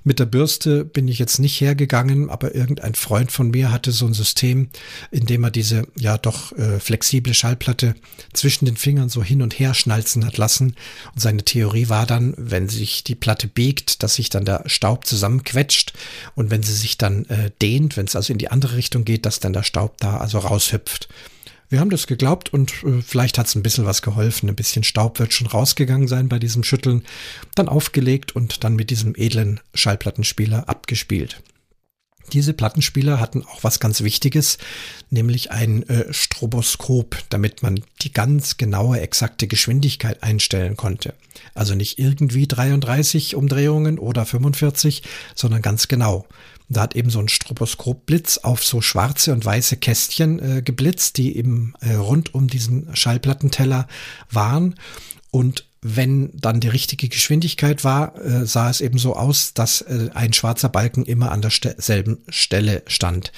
Mit der Bürste bin ich jetzt nicht hergegangen, aber irgendein Freund von mir hatte so ein System, in dem er diese ja doch äh, flexible Schallplatte zwischen den Fingern so hin und her schnalzen hat lassen. Und seine Theorie war dann, wenn sich die Platte biegt, dass sich dann der Staub zusammenquetscht und wenn sie sich dann äh, dehnt, wenn es also in die andere Richtung geht, dass dann der Staub da also raushüpft. Wir haben das geglaubt und äh, vielleicht hat es ein bisschen was geholfen. Ein bisschen Staub wird schon rausgegangen sein bei diesem Schütteln. Dann aufgelegt und dann mit diesem edlen Schallplattenspieler abgespielt. Diese Plattenspieler hatten auch was ganz Wichtiges, nämlich ein äh, Stroboskop, damit man die ganz genaue, exakte Geschwindigkeit einstellen konnte. Also nicht irgendwie 33 Umdrehungen oder 45, sondern ganz genau. Da hat eben so ein Stroboskopblitz auf so schwarze und weiße Kästchen äh, geblitzt, die eben äh, rund um diesen Schallplattenteller waren. Und wenn dann die richtige Geschwindigkeit war, äh, sah es eben so aus, dass äh, ein schwarzer Balken immer an derselben Stelle stand.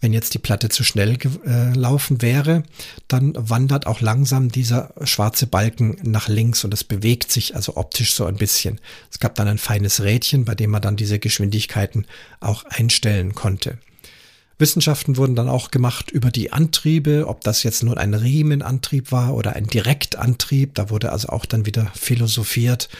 Wenn jetzt die Platte zu schnell gelaufen äh, wäre, dann wandert auch langsam dieser schwarze Balken nach links und es bewegt sich also optisch so ein bisschen. Es gab dann ein feines Rädchen, bei dem man dann diese Geschwindigkeiten auch einstellen konnte. Wissenschaften wurden dann auch gemacht über die Antriebe, ob das jetzt nun ein Riemenantrieb war oder ein Direktantrieb. Da wurde also auch dann wieder philosophiert.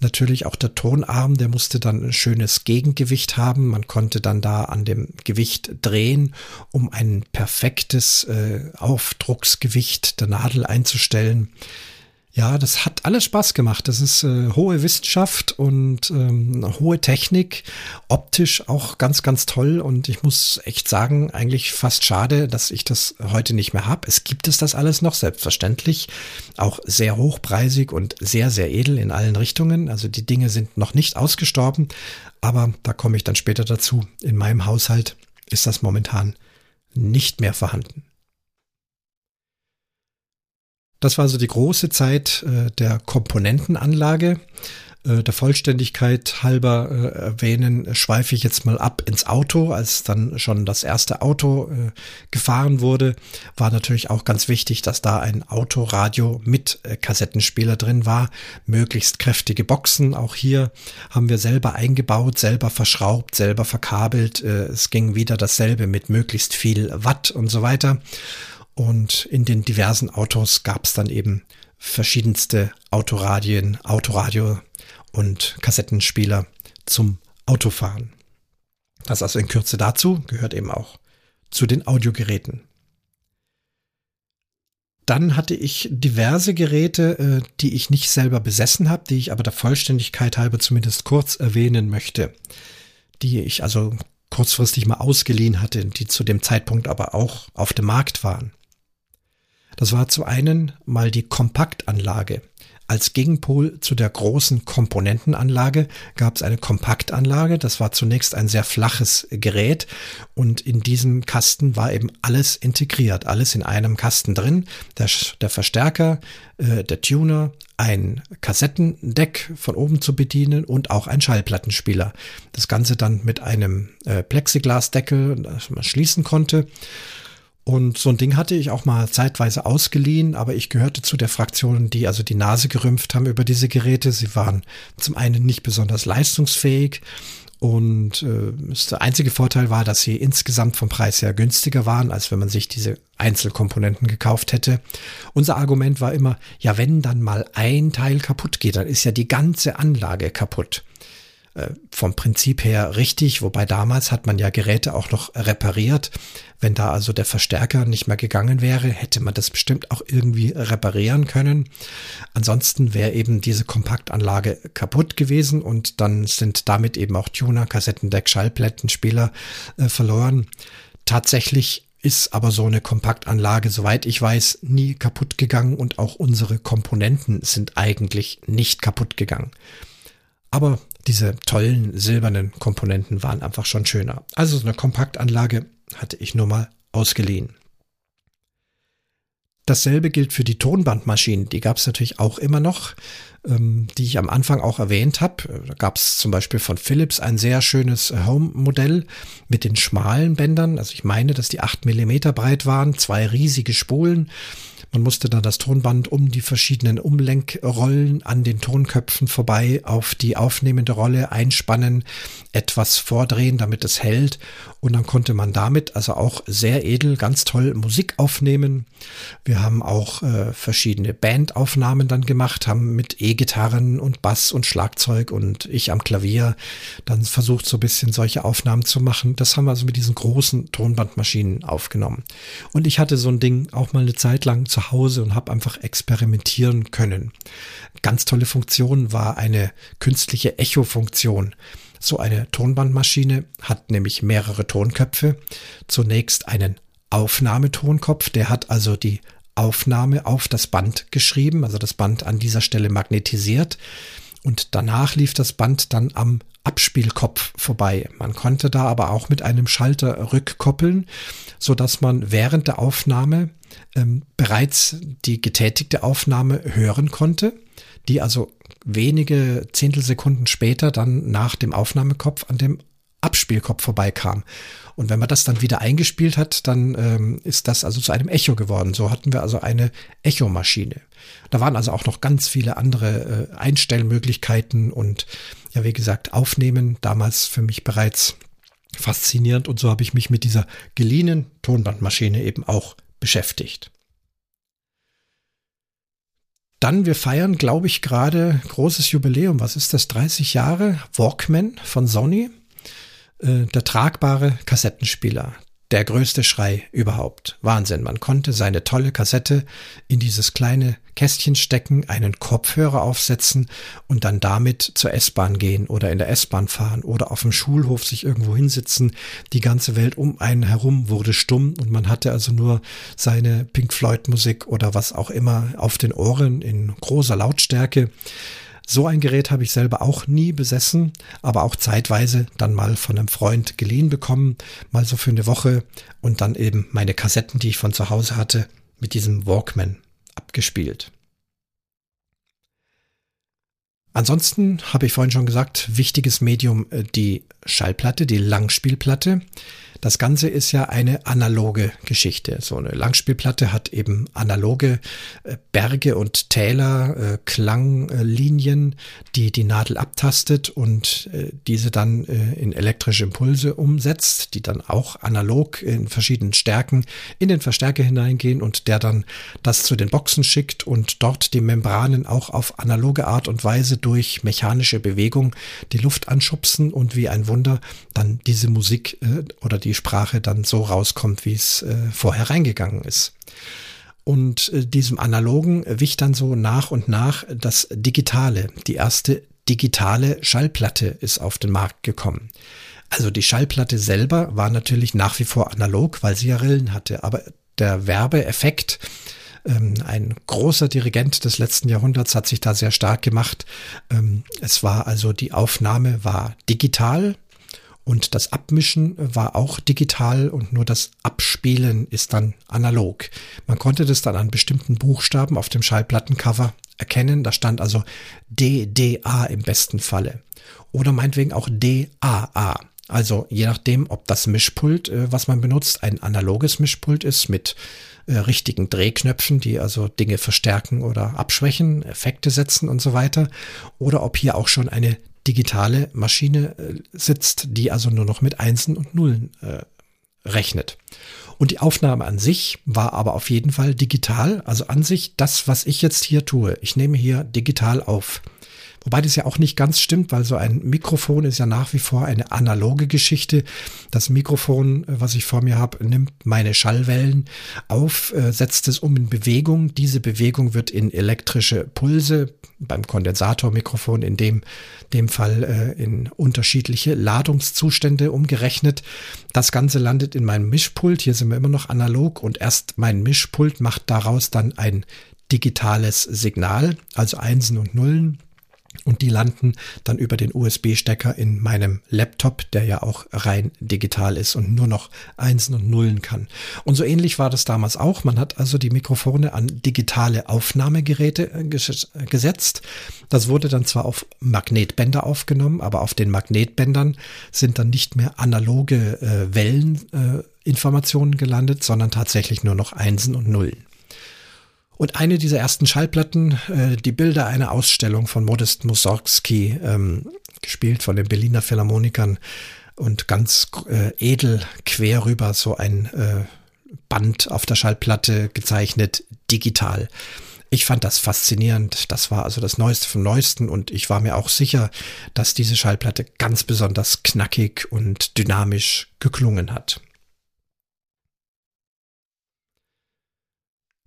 Natürlich auch der Tonarm, der musste dann ein schönes Gegengewicht haben. Man konnte dann da an dem Gewicht drehen, um ein perfektes äh, Aufdrucksgewicht der Nadel einzustellen. Ja, das hat alles Spaß gemacht. Das ist äh, hohe Wissenschaft und ähm, hohe Technik, optisch auch ganz, ganz toll. Und ich muss echt sagen, eigentlich fast schade, dass ich das heute nicht mehr habe. Es gibt es das alles noch, selbstverständlich. Auch sehr hochpreisig und sehr, sehr edel in allen Richtungen. Also die Dinge sind noch nicht ausgestorben, aber da komme ich dann später dazu. In meinem Haushalt ist das momentan nicht mehr vorhanden. Das war also die große Zeit äh, der Komponentenanlage. Äh, der Vollständigkeit halber äh, erwähnen, schweife ich jetzt mal ab ins Auto. Als dann schon das erste Auto gefahren wurde, war natürlich auch ganz wichtig, dass da ein Autoradio mit Kassettenspieler drin war. Möglichst kräftige Boxen. Auch hier haben wir selber eingebaut, selber verschraubt, selber verkabelt. Es ging wieder dasselbe mit möglichst viel Watt und so weiter. Und in den diversen Autos gab es dann eben verschiedenste Autoradien, Autoradio und Kassettenspieler zum Autofahren. Das also in Kürze dazu gehört eben auch zu den Audiogeräten. Dann hatte ich diverse Geräte, äh, die ich nicht selber besessen habe, die ich aber der Vollständigkeit halber zumindest kurz erwähnen möchte, die ich also kurzfristig mal ausgeliehen hatte, die zu dem Zeitpunkt aber auch auf dem Markt waren. Das war zu einen mal die Kompaktanlage. Als Gegenpol zu der großen Komponentenanlage gab es eine Kompaktanlage. Das war zunächst ein sehr flaches Gerät und in diesem Kasten war eben alles integriert, alles in einem Kasten drin. Der, der Verstärker, äh, der Tuner, ein Kassettendeck von oben zu bedienen und auch ein Schallplattenspieler. Das Ganze dann mit einem äh, Plexiglasdeckel, das man schließen konnte. Und so ein Ding hatte ich auch mal zeitweise ausgeliehen, aber ich gehörte zu der Fraktion, die also die Nase gerümpft haben über diese Geräte. Sie waren zum einen nicht besonders leistungsfähig und äh, der einzige Vorteil war, dass sie insgesamt vom Preis her günstiger waren, als wenn man sich diese Einzelkomponenten gekauft hätte. Unser Argument war immer, ja, wenn dann mal ein Teil kaputt geht, dann ist ja die ganze Anlage kaputt. Äh, vom Prinzip her richtig, wobei damals hat man ja Geräte auch noch repariert. Wenn da also der Verstärker nicht mehr gegangen wäre, hätte man das bestimmt auch irgendwie reparieren können. Ansonsten wäre eben diese Kompaktanlage kaputt gewesen und dann sind damit eben auch Tuner, Kassettendeck, Schallplattenspieler äh, verloren. Tatsächlich ist aber so eine Kompaktanlage, soweit ich weiß, nie kaputt gegangen und auch unsere Komponenten sind eigentlich nicht kaputt gegangen. Aber diese tollen silbernen Komponenten waren einfach schon schöner. Also so eine Kompaktanlage hatte ich nur mal ausgeliehen. Dasselbe gilt für die Tonbandmaschinen. Die gab es natürlich auch immer noch, ähm, die ich am Anfang auch erwähnt habe. Da gab es zum Beispiel von Philips ein sehr schönes Home-Modell mit den schmalen Bändern. Also ich meine, dass die 8 mm breit waren, zwei riesige Spulen man musste dann das Tonband um die verschiedenen Umlenkrollen an den Tonköpfen vorbei auf die aufnehmende Rolle einspannen, etwas vordrehen, damit es hält. Und dann konnte man damit also auch sehr edel, ganz toll Musik aufnehmen. Wir haben auch äh, verschiedene Bandaufnahmen dann gemacht, haben mit E-Gitarren und Bass und Schlagzeug und ich am Klavier dann versucht, so ein bisschen solche Aufnahmen zu machen. Das haben wir also mit diesen großen Tonbandmaschinen aufgenommen. Und ich hatte so ein Ding auch mal eine Zeit lang zu zu Hause und habe einfach experimentieren können. Ganz tolle Funktion war eine künstliche Echo-Funktion. So eine Tonbandmaschine hat nämlich mehrere Tonköpfe. Zunächst einen Aufnahmetonkopf, der hat also die Aufnahme auf das Band geschrieben, also das Band an dieser Stelle magnetisiert. Und danach lief das Band dann am Abspielkopf vorbei. Man konnte da aber auch mit einem Schalter rückkoppeln, so dass man während der Aufnahme ähm, bereits die getätigte Aufnahme hören konnte, die also wenige Zehntelsekunden später dann nach dem Aufnahmekopf an dem Abspielkopf vorbeikam. Und wenn man das dann wieder eingespielt hat, dann ähm, ist das also zu einem Echo geworden. So hatten wir also eine Echomaschine. Da waren also auch noch ganz viele andere äh, Einstellmöglichkeiten und ja, wie gesagt, aufnehmen. Damals für mich bereits faszinierend und so habe ich mich mit dieser geliehenen Tonbandmaschine eben auch beschäftigt. Dann, wir feiern, glaube ich, gerade großes Jubiläum. Was ist das? 30 Jahre Walkman von Sony. Äh, der tragbare Kassettenspieler der größte Schrei überhaupt. Wahnsinn. Man konnte seine tolle Kassette in dieses kleine Kästchen stecken, einen Kopfhörer aufsetzen und dann damit zur S-Bahn gehen oder in der S-Bahn fahren oder auf dem Schulhof sich irgendwo hinsitzen. Die ganze Welt um einen herum wurde stumm und man hatte also nur seine Pink Floyd Musik oder was auch immer auf den Ohren in großer Lautstärke. So ein Gerät habe ich selber auch nie besessen, aber auch zeitweise dann mal von einem Freund geliehen bekommen, mal so für eine Woche und dann eben meine Kassetten, die ich von zu Hause hatte, mit diesem Walkman abgespielt. Ansonsten habe ich vorhin schon gesagt, wichtiges Medium äh, die Schallplatte, die Langspielplatte. Das Ganze ist ja eine analoge Geschichte. So eine Langspielplatte hat eben analoge äh, Berge und Täler, äh, Klanglinien, die die Nadel abtastet und äh, diese dann in elektrische Impulse umsetzt, die dann auch analog in verschiedenen Stärken in den Verstärker hineingehen und der dann das zu den Boxen schickt und dort die Membranen auch auf analoge Art und Weise durch mechanische Bewegung die Luft anschubsen und wie ein Wunder dann diese Musik oder die die Sprache dann so rauskommt, wie es äh, vorher reingegangen ist. Und äh, diesem Analogen wich dann so nach und nach das Digitale. Die erste digitale Schallplatte ist auf den Markt gekommen. Also die Schallplatte selber war natürlich nach wie vor analog, weil sie ja Rillen hatte. Aber der Werbeeffekt, ähm, ein großer Dirigent des letzten Jahrhunderts hat sich da sehr stark gemacht. Ähm, es war also die Aufnahme war digital, und das Abmischen war auch digital und nur das Abspielen ist dann analog. Man konnte das dann an bestimmten Buchstaben auf dem Schallplattencover erkennen. Da stand also DDA im besten Falle. Oder meinetwegen auch DAA. Also je nachdem, ob das Mischpult, äh, was man benutzt, ein analoges Mischpult ist mit äh, richtigen Drehknöpfen, die also Dinge verstärken oder abschwächen, Effekte setzen und so weiter, oder ob hier auch schon eine digitale Maschine äh, sitzt, die also nur noch mit Einsen und Nullen äh, rechnet. Und die Aufnahme an sich war aber auf jeden Fall digital, also an sich das, was ich jetzt hier tue. Ich nehme hier digital auf. Wobei das ja auch nicht ganz stimmt, weil so ein Mikrofon ist ja nach wie vor eine analoge Geschichte. Das Mikrofon, äh, was ich vor mir habe, nimmt meine Schallwellen auf, äh, setzt es um in Bewegung. Diese Bewegung wird in elektrische Pulse beim Kondensatormikrofon in dem, dem Fall äh, in unterschiedliche Ladungszustände umgerechnet. Das Ganze landet in meinem Mischpult. Hier sind wir immer noch analog und erst mein Mischpult macht daraus dann ein digitales Signal, also Einsen und Nullen und die landen dann über den USB-Stecker in meinem Laptop, der ja auch rein digital ist und nur noch Einsen und Nullen kann. Und so ähnlich war das damals auch. Man hat also die Mikrofone an digitale Aufnahmegeräte äh, gesetzt. Das wurde dann zwar auf Magnetbänder aufgenommen, aber auf den Magnetbändern sind dann nicht mehr analoge äh, Welleninformationen äh, gelandet, sondern tatsächlich nur noch Einsen und Nullen. Und eine dieser ersten Schallplatten, äh, die Bilder einer Ausstellung von Modest Mussorgsky, ähm, gespielt von den Berliner Philharmonikern und ganz äh, edel quer rüber so ein äh, Band auf der Schallplatte gezeichnet, digital. Ich fand das faszinierend. Das war also das Neueste vom Neuesten und ich war mir auch sicher, dass diese Schallplatte ganz besonders knackig und dynamisch geklungen hat.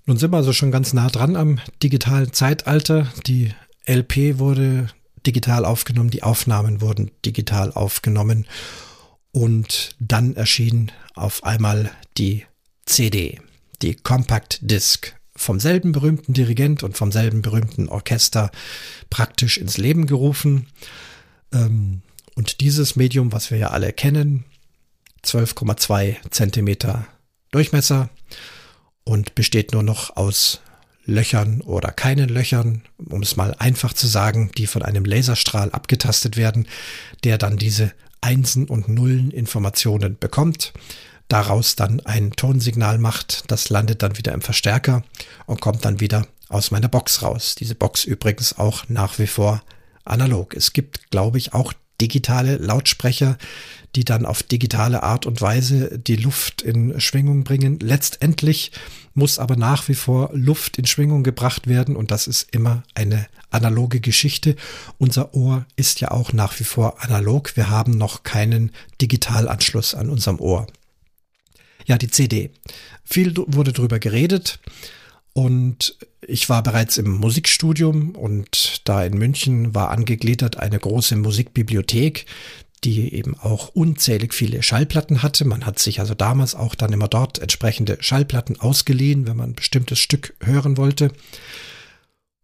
Nun sind wir also schon ganz nah dran am digitalen Zeitalter. Die LP wurde digital aufgenommen, die Aufnahmen wurden digital aufgenommen und dann erschien auf einmal die CD, die Compact Disc, vom selben berühmten Dirigent und vom selben berühmten Orchester praktisch ins Leben gerufen. Ähm, und dieses Medium, was wir ja alle kennen, 12,2 Zentimeter Durchmesser, und besteht nur noch aus Löchern oder keinen Löchern, um es mal einfach zu sagen, die von einem Laserstrahl abgetastet werden, der dann diese Einsen und Nullen Informationen bekommt, daraus dann ein Tonsignal macht, das landet dann wieder im Verstärker und kommt dann wieder aus meiner Box raus. Diese Box übrigens auch nach wie vor analog. Es gibt, glaube ich, auch digitale Lautsprecher, die dann auf digitale Art und Weise die Luft in Schwingung bringen. Letztendlich muss aber nach wie vor Luft in Schwingung gebracht werden und das ist immer eine analoge Geschichte. Unser Ohr ist ja auch nach wie vor analog. Wir haben noch keinen Digitalanschluss an unserem Ohr. Ja, die CD. Viel wurde darüber geredet. Und ich war bereits im Musikstudium und da in München war angegliedert eine große Musikbibliothek, die eben auch unzählig viele Schallplatten hatte. Man hat sich also damals auch dann immer dort entsprechende Schallplatten ausgeliehen, wenn man ein bestimmtes Stück hören wollte.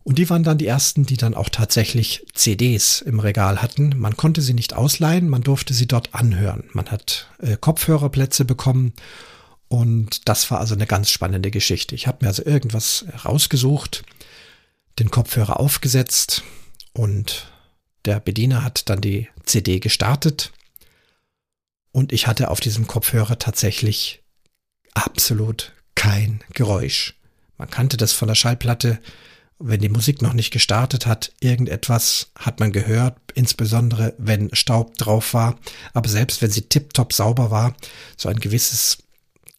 Und die waren dann die ersten, die dann auch tatsächlich CDs im Regal hatten. Man konnte sie nicht ausleihen, man durfte sie dort anhören. Man hat äh, Kopfhörerplätze bekommen und das war also eine ganz spannende Geschichte. Ich habe mir also irgendwas rausgesucht, den Kopfhörer aufgesetzt und der Bediener hat dann die CD gestartet Und ich hatte auf diesem Kopfhörer tatsächlich absolut kein Geräusch. Man kannte das von der Schallplatte, wenn die Musik noch nicht gestartet hat, irgendetwas hat man gehört, insbesondere wenn Staub drauf war. Aber selbst wenn sie tiptop sauber war, so ein gewisses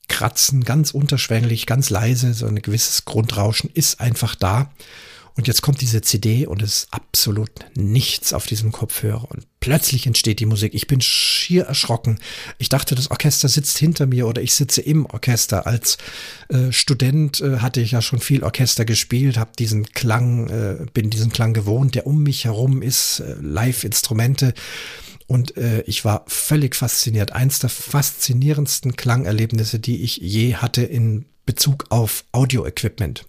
Kratzen, ganz unterschwänglich, ganz leise, so ein gewisses Grundrauschen ist einfach da. Und jetzt kommt diese CD und es ist absolut nichts auf diesem Kopfhörer. Und plötzlich entsteht die Musik. Ich bin schier erschrocken. Ich dachte, das Orchester sitzt hinter mir oder ich sitze im Orchester. Als äh, Student äh, hatte ich ja schon viel Orchester gespielt, habe diesen Klang, äh, bin diesen Klang gewohnt, der um mich herum ist, äh, Live-Instrumente. Und äh, ich war völlig fasziniert. Eins der faszinierendsten Klangerlebnisse, die ich je hatte in Bezug auf Audio-Equipment.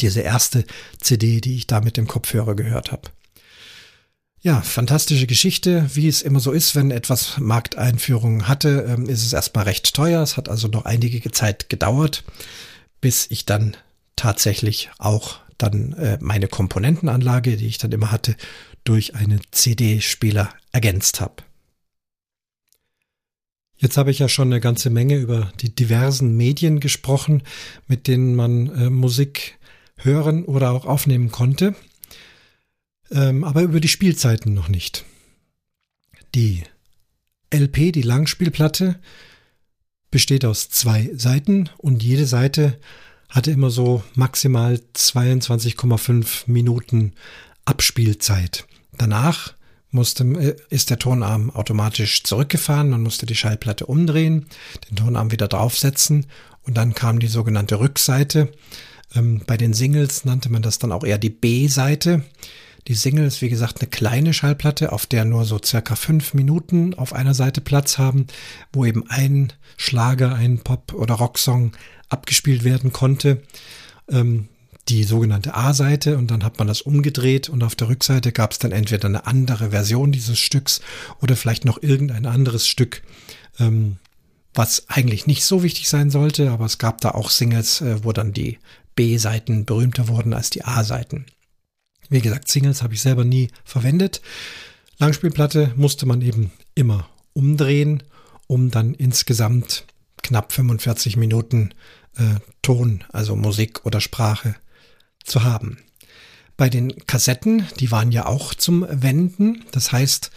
Diese erste CD, die ich da mit dem Kopfhörer gehört habe. Ja, fantastische Geschichte. Wie es immer so ist, wenn etwas Markteinführung hatte, ähm, ist es erstmal recht teuer. Es hat also noch einige Zeit gedauert, bis ich dann tatsächlich auch dann äh, meine Komponentenanlage, die ich dann immer hatte, durch einen CD-Spieler ergänzt habe. Jetzt habe ich ja schon eine ganze Menge über die diversen Medien gesprochen, mit denen man äh, Musik hören oder auch aufnehmen konnte, ähm, aber über die Spielzeiten noch nicht. Die LP, die Langspielplatte, besteht aus zwei Seiten und jede Seite hatte immer so maximal 22,5 Minuten Abspielzeit. Danach musste, äh, ist der Tonarm automatisch zurückgefahren, man musste die Schallplatte umdrehen, den Tonarm wieder draufsetzen und dann kam die sogenannte Rückseite. Ähm, bei den Singles nannte man das dann auch eher die B-Seite. Die Single ist wie gesagt eine kleine Schallplatte, auf der nur so circa fünf Minuten auf einer Seite Platz haben, wo eben ein Schlager, ein Pop- oder Rocksong abgespielt werden konnte. Ähm, die sogenannte A-Seite und dann hat man das umgedreht und auf der Rückseite gab es dann entweder eine andere Version dieses Stücks oder vielleicht noch irgendein anderes Stück, ähm, was eigentlich nicht so wichtig sein sollte, aber es gab da auch Singles, äh, wo dann die B-Seiten berühmter wurden als die A-Seiten. Wie gesagt, Singles habe ich selber nie verwendet. Langspielplatte musste man eben immer umdrehen, um dann insgesamt knapp 45 Minuten äh, Ton, also Musik oder Sprache zu haben. Bei den Kassetten, die waren ja auch zum Wenden. Das heißt,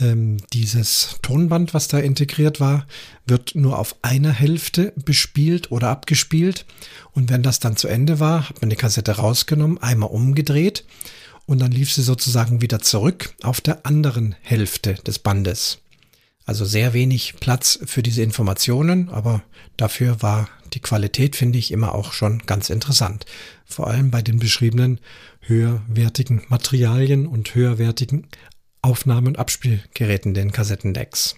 ähm, dieses Tonband, was da integriert war, wird nur auf einer Hälfte bespielt oder abgespielt. Und wenn das dann zu Ende war, hat man die Kassette rausgenommen, einmal umgedreht und dann lief sie sozusagen wieder zurück auf der anderen Hälfte des Bandes. Also sehr wenig Platz für diese Informationen, aber dafür war die Qualität, finde ich, immer auch schon ganz interessant. Vor allem bei den beschriebenen höherwertigen Materialien und höherwertigen Aufnahme- und Abspielgeräten, den Kassettendecks.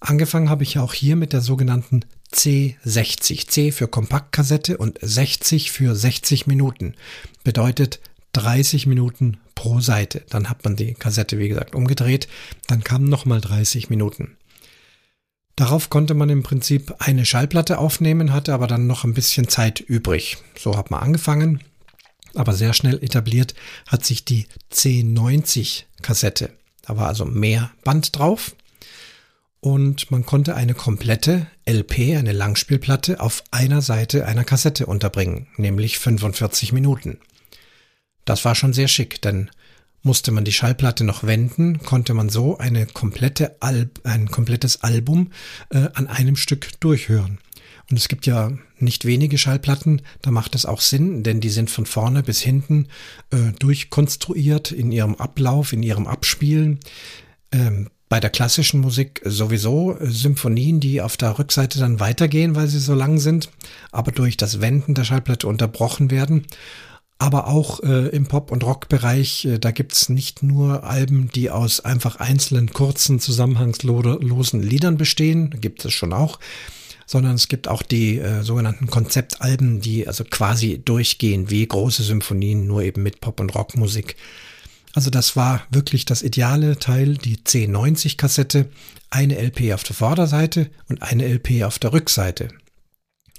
Angefangen habe ich ja auch hier mit der sogenannten C60. C für Kompaktkassette und 60 für 60 Minuten. Bedeutet 30 Minuten pro Seite. Dann hat man die Kassette, wie gesagt, umgedreht. Dann kamen nochmal 30 Minuten. Darauf konnte man im Prinzip eine Schallplatte aufnehmen, hatte aber dann noch ein bisschen Zeit übrig. So hat man angefangen, aber sehr schnell etabliert hat sich die C90 Kassette. Da war also mehr Band drauf und man konnte eine komplette LP, eine Langspielplatte, auf einer Seite einer Kassette unterbringen, nämlich 45 Minuten. Das war schon sehr schick, denn musste man die Schallplatte noch wenden, konnte man so eine komplette Al ein komplettes Album äh, an einem Stück durchhören. Und es gibt ja nicht wenige Schallplatten, da macht es auch Sinn, denn die sind von vorne bis hinten äh, durchkonstruiert in ihrem Ablauf, in ihrem Abspielen. Ähm, bei der klassischen Musik sowieso äh, Symphonien, die auf der Rückseite dann weitergehen, weil sie so lang sind, aber durch das Wenden der Schallplatte unterbrochen werden. Aber auch äh, im Pop- und Rock-Bereich, äh, da gibt's nicht nur Alben, die aus einfach einzelnen kurzen, zusammenhangslosen Liedern bestehen, gibt es schon auch, sondern es gibt auch die äh, sogenannten Konzeptalben, die also quasi durchgehen wie große Symphonien, nur eben mit Pop- und Rockmusik. Also das war wirklich das ideale Teil, die C90-Kassette, eine LP auf der Vorderseite und eine LP auf der Rückseite.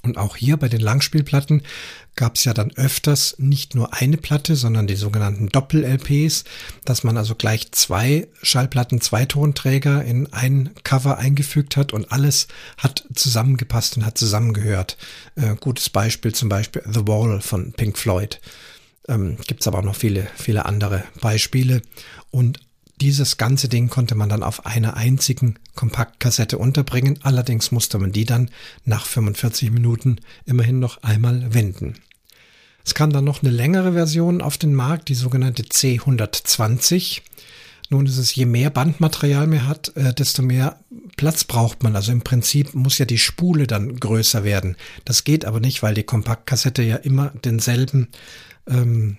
Und auch hier bei den Langspielplatten gab es ja dann öfters nicht nur eine Platte, sondern die sogenannten Doppel-LPs, dass man also gleich zwei Schallplatten, zwei Tonträger in ein Cover eingefügt hat und alles hat zusammengepasst und hat zusammengehört. Äh, gutes Beispiel zum Beispiel The Wall von Pink Floyd. Ähm, Gibt es aber auch noch viele, viele andere Beispiele. Und dieses ganze Ding konnte man dann auf einer einzigen Kompaktkassette unterbringen, allerdings musste man die dann nach 45 Minuten immerhin noch einmal wenden. Es kam dann noch eine längere Version auf den Markt, die sogenannte C120. Nun ist es, je mehr Bandmaterial man hat, äh, desto mehr Platz braucht man. Also im Prinzip muss ja die Spule dann größer werden. Das geht aber nicht, weil die Kompaktkassette ja immer denselben ähm,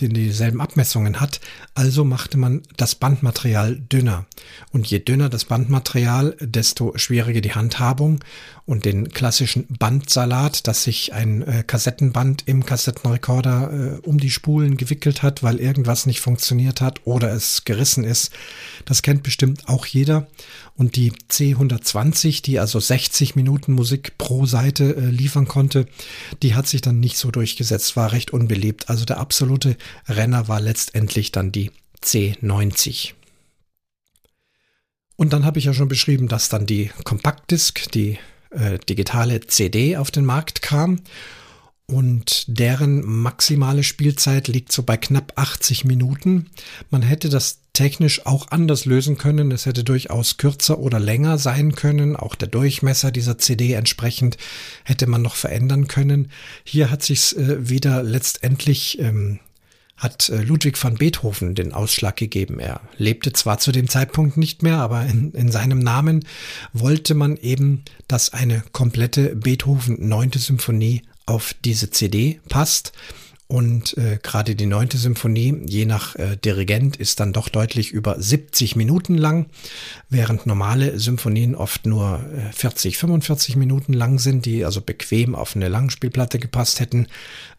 den dieselben Abmessungen hat, also machte man das Bandmaterial dünner. Und je dünner das Bandmaterial, desto schwieriger die Handhabung und den klassischen Bandsalat, dass sich ein äh, Kassettenband im Kassettenrekorder äh, um die Spulen gewickelt hat, weil irgendwas nicht funktioniert hat oder es gerissen ist. Das kennt bestimmt auch jeder. Und die C120, die also 60 Minuten Musik pro Seite äh, liefern konnte, die hat sich dann nicht so durchgesetzt, war recht unbeliebt. Also der absolute Renner war letztendlich dann die C90. Und dann habe ich ja schon beschrieben, dass dann die Compact-Disc, die äh, digitale CD auf den Markt kam. Und deren maximale Spielzeit liegt so bei knapp 80 Minuten. Man hätte das technisch auch anders lösen können. Es hätte durchaus kürzer oder länger sein können. Auch der Durchmesser dieser CD entsprechend hätte man noch verändern können. Hier hat sich äh, wieder letztendlich ähm, hat äh, Ludwig van Beethoven den Ausschlag gegeben. Er lebte zwar zu dem Zeitpunkt nicht mehr, aber in, in seinem Namen wollte man eben, dass eine komplette Beethoven neunte Symphonie auf diese CD passt. Und äh, gerade die neunte Symphonie, je nach äh, Dirigent, ist dann doch deutlich über 70 Minuten lang, während normale Symphonien oft nur äh, 40, 45 Minuten lang sind, die also bequem auf eine Langspielplatte gepasst hätten.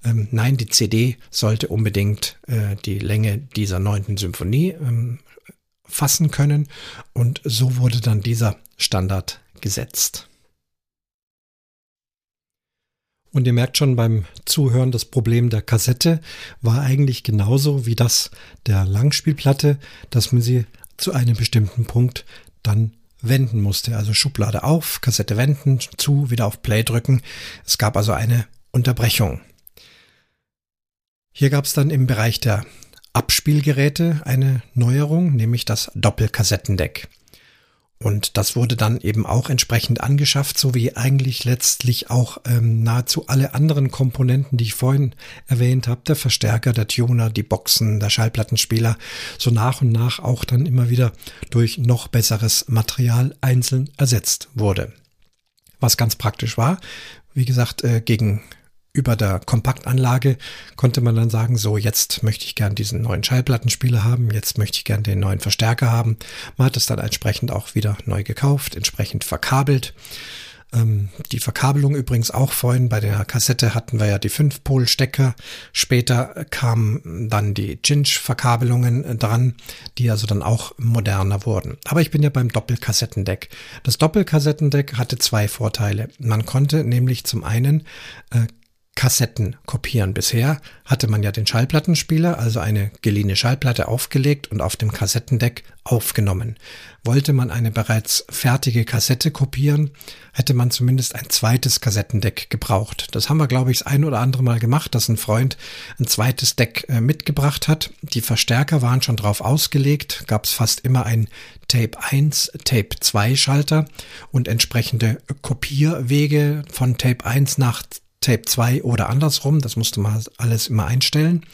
Ähm, nein, die CD sollte unbedingt äh, die Länge dieser neunten Symphonie ähm, fassen können. Und so wurde dann dieser Standard gesetzt. Und ihr merkt schon beim Zuhören, das Problem der Kassette war eigentlich genauso wie das der Langspielplatte, dass man sie zu einem bestimmten Punkt dann wenden musste. Also Schublade auf, Kassette wenden, zu, wieder auf Play drücken. Es gab also eine Unterbrechung. Hier gab es dann im Bereich der Abspielgeräte eine Neuerung, nämlich das Doppelkassettendeck. Und das wurde dann eben auch entsprechend angeschafft, so wie eigentlich letztlich auch ähm, nahezu alle anderen Komponenten, die ich vorhin erwähnt habe, der Verstärker, der Tuner, die Boxen, der Schallplattenspieler, so nach und nach auch dann immer wieder durch noch besseres Material einzeln ersetzt wurde. Was ganz praktisch war, wie gesagt, äh, gegen über der Kompaktanlage konnte man dann sagen, so jetzt möchte ich gern diesen neuen Schallplattenspieler haben, jetzt möchte ich gern den neuen Verstärker haben. Man hat es dann entsprechend auch wieder neu gekauft, entsprechend verkabelt. Ähm, die Verkabelung übrigens auch vorhin bei der Kassette hatten wir ja die 5-Pol-Stecker. Später kamen dann die Cinch-Verkabelungen dran, die also dann auch moderner wurden. Aber ich bin ja beim Doppelkassettendeck. Das Doppelkassettendeck hatte zwei Vorteile. Man konnte nämlich zum einen äh, Kassetten kopieren. Bisher hatte man ja den Schallplattenspieler, also eine geliehene Schallplatte aufgelegt und auf dem Kassettendeck aufgenommen. Wollte man eine bereits fertige Kassette kopieren, hätte man zumindest ein zweites Kassettendeck gebraucht. Das haben wir, glaube ich, das ein oder andere Mal gemacht, dass ein Freund ein zweites Deck äh, mitgebracht hat. Die Verstärker waren schon drauf ausgelegt, gab es fast immer ein Tape 1, Tape 2 Schalter und entsprechende Kopierwege von Tape 1 nach Tape 2 oder andersrum. Das musste man alles immer einstellen.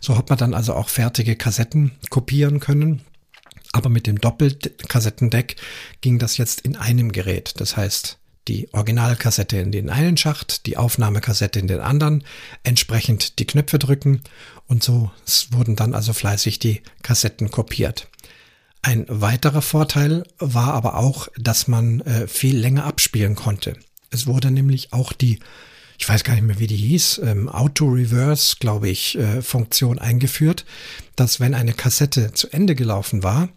So hat man dann also auch fertige Kassetten kopieren können. Aber mit dem Doppelkassettendeck ging das jetzt in einem Gerät. Das heißt, die Originalkassette in den einen Schacht, die Aufnahmekassette in den anderen, entsprechend die Knöpfe drücken und so wurden dann also fleißig die Kassetten kopiert. Ein weiterer Vorteil war aber auch, dass man äh, viel länger abspielen konnte. Es wurde nämlich auch die ich weiß gar nicht mehr, wie die hieß, ähm, Auto-Reverse, glaube ich, äh, Funktion eingeführt, dass wenn eine Kassette zu Ende gelaufen war,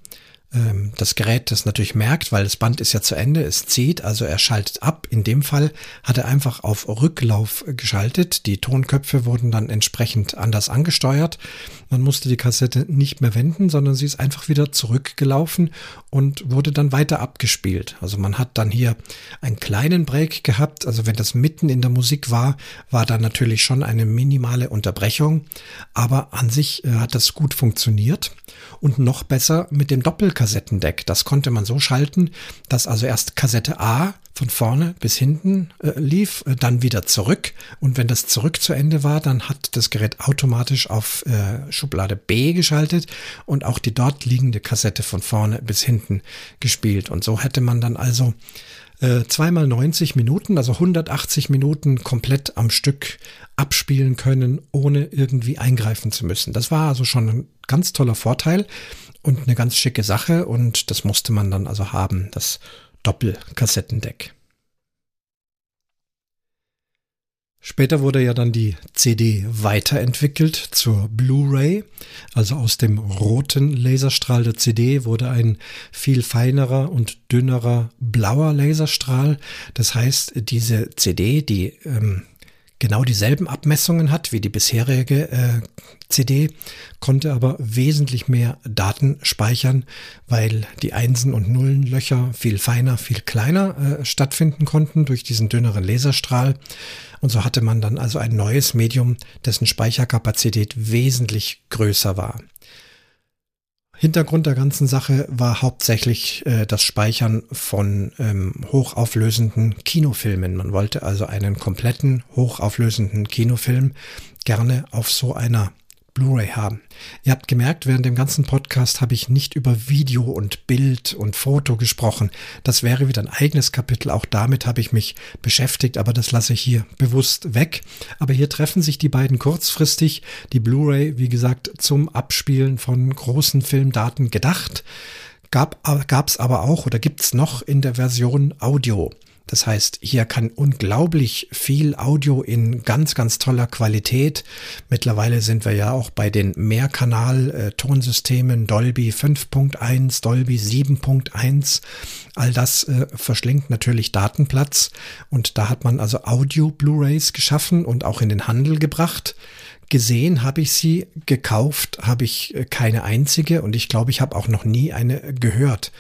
ähm, das Gerät das natürlich merkt, weil das Band ist ja zu Ende, es zieht, also er schaltet ab. In dem Fall hat er einfach auf Rücklauf geschaltet. Die Tonköpfe wurden dann entsprechend anders angesteuert. Man musste die Kassette nicht mehr wenden, sondern sie ist einfach wieder zurückgelaufen und wurde dann weiter abgespielt. Also man hat dann hier einen kleinen Break gehabt. Also wenn das mitten in der Musik war, war da natürlich schon eine minimale Unterbrechung. Aber an sich äh, hat das gut funktioniert und noch besser mit dem Doppelkassettendeck. Das konnte man so schalten, dass also erst Kassette A von vorne bis hinten äh, lief, äh, dann wieder zurück. Und wenn das zurück zu Ende war, dann hat das Gerät automatisch auf äh, Schublade B geschaltet und auch die dort liegende Kassette von vorne bis hinten gespielt. Und so hätte man dann also äh, zweimal 90 Minuten, also 180 Minuten komplett am Stück abspielen können, ohne irgendwie eingreifen zu müssen. Das war also schon ein ganz toller Vorteil und eine ganz schicke Sache und das musste man dann also haben, das Doppelkassettendeck. Später wurde ja dann die CD weiterentwickelt zur Blu-ray. Also aus dem roten Laserstrahl der CD wurde ein viel feinerer und dünnerer blauer Laserstrahl. Das heißt, diese CD, die ähm, genau dieselben Abmessungen hat wie die bisherige äh, CD, konnte aber wesentlich mehr Daten speichern, weil die Einsen- und Nullenlöcher viel feiner, viel kleiner äh, stattfinden konnten durch diesen dünneren Laserstrahl. Und so hatte man dann also ein neues Medium, dessen Speicherkapazität wesentlich größer war. Hintergrund der ganzen Sache war hauptsächlich äh, das Speichern von ähm, hochauflösenden Kinofilmen. Man wollte also einen kompletten hochauflösenden Kinofilm gerne auf so einer Blu-ray haben. Ihr habt gemerkt, während dem ganzen Podcast habe ich nicht über Video und Bild und Foto gesprochen. Das wäre wieder ein eigenes Kapitel. Auch damit habe ich mich beschäftigt, aber das lasse ich hier bewusst weg. Aber hier treffen sich die beiden kurzfristig. Die Blu-ray, wie gesagt, zum Abspielen von großen Filmdaten gedacht. Gab es aber auch oder gibt es noch in der Version Audio. Das heißt, hier kann unglaublich viel Audio in ganz, ganz toller Qualität. Mittlerweile sind wir ja auch bei den Mehrkanal-Tonsystemen Dolby 5.1, Dolby 7.1. All das äh, verschlingt natürlich Datenplatz und da hat man also Audio-Blu-rays geschaffen und auch in den Handel gebracht. Gesehen habe ich sie, gekauft habe ich äh, keine einzige und ich glaube, ich habe auch noch nie eine gehört.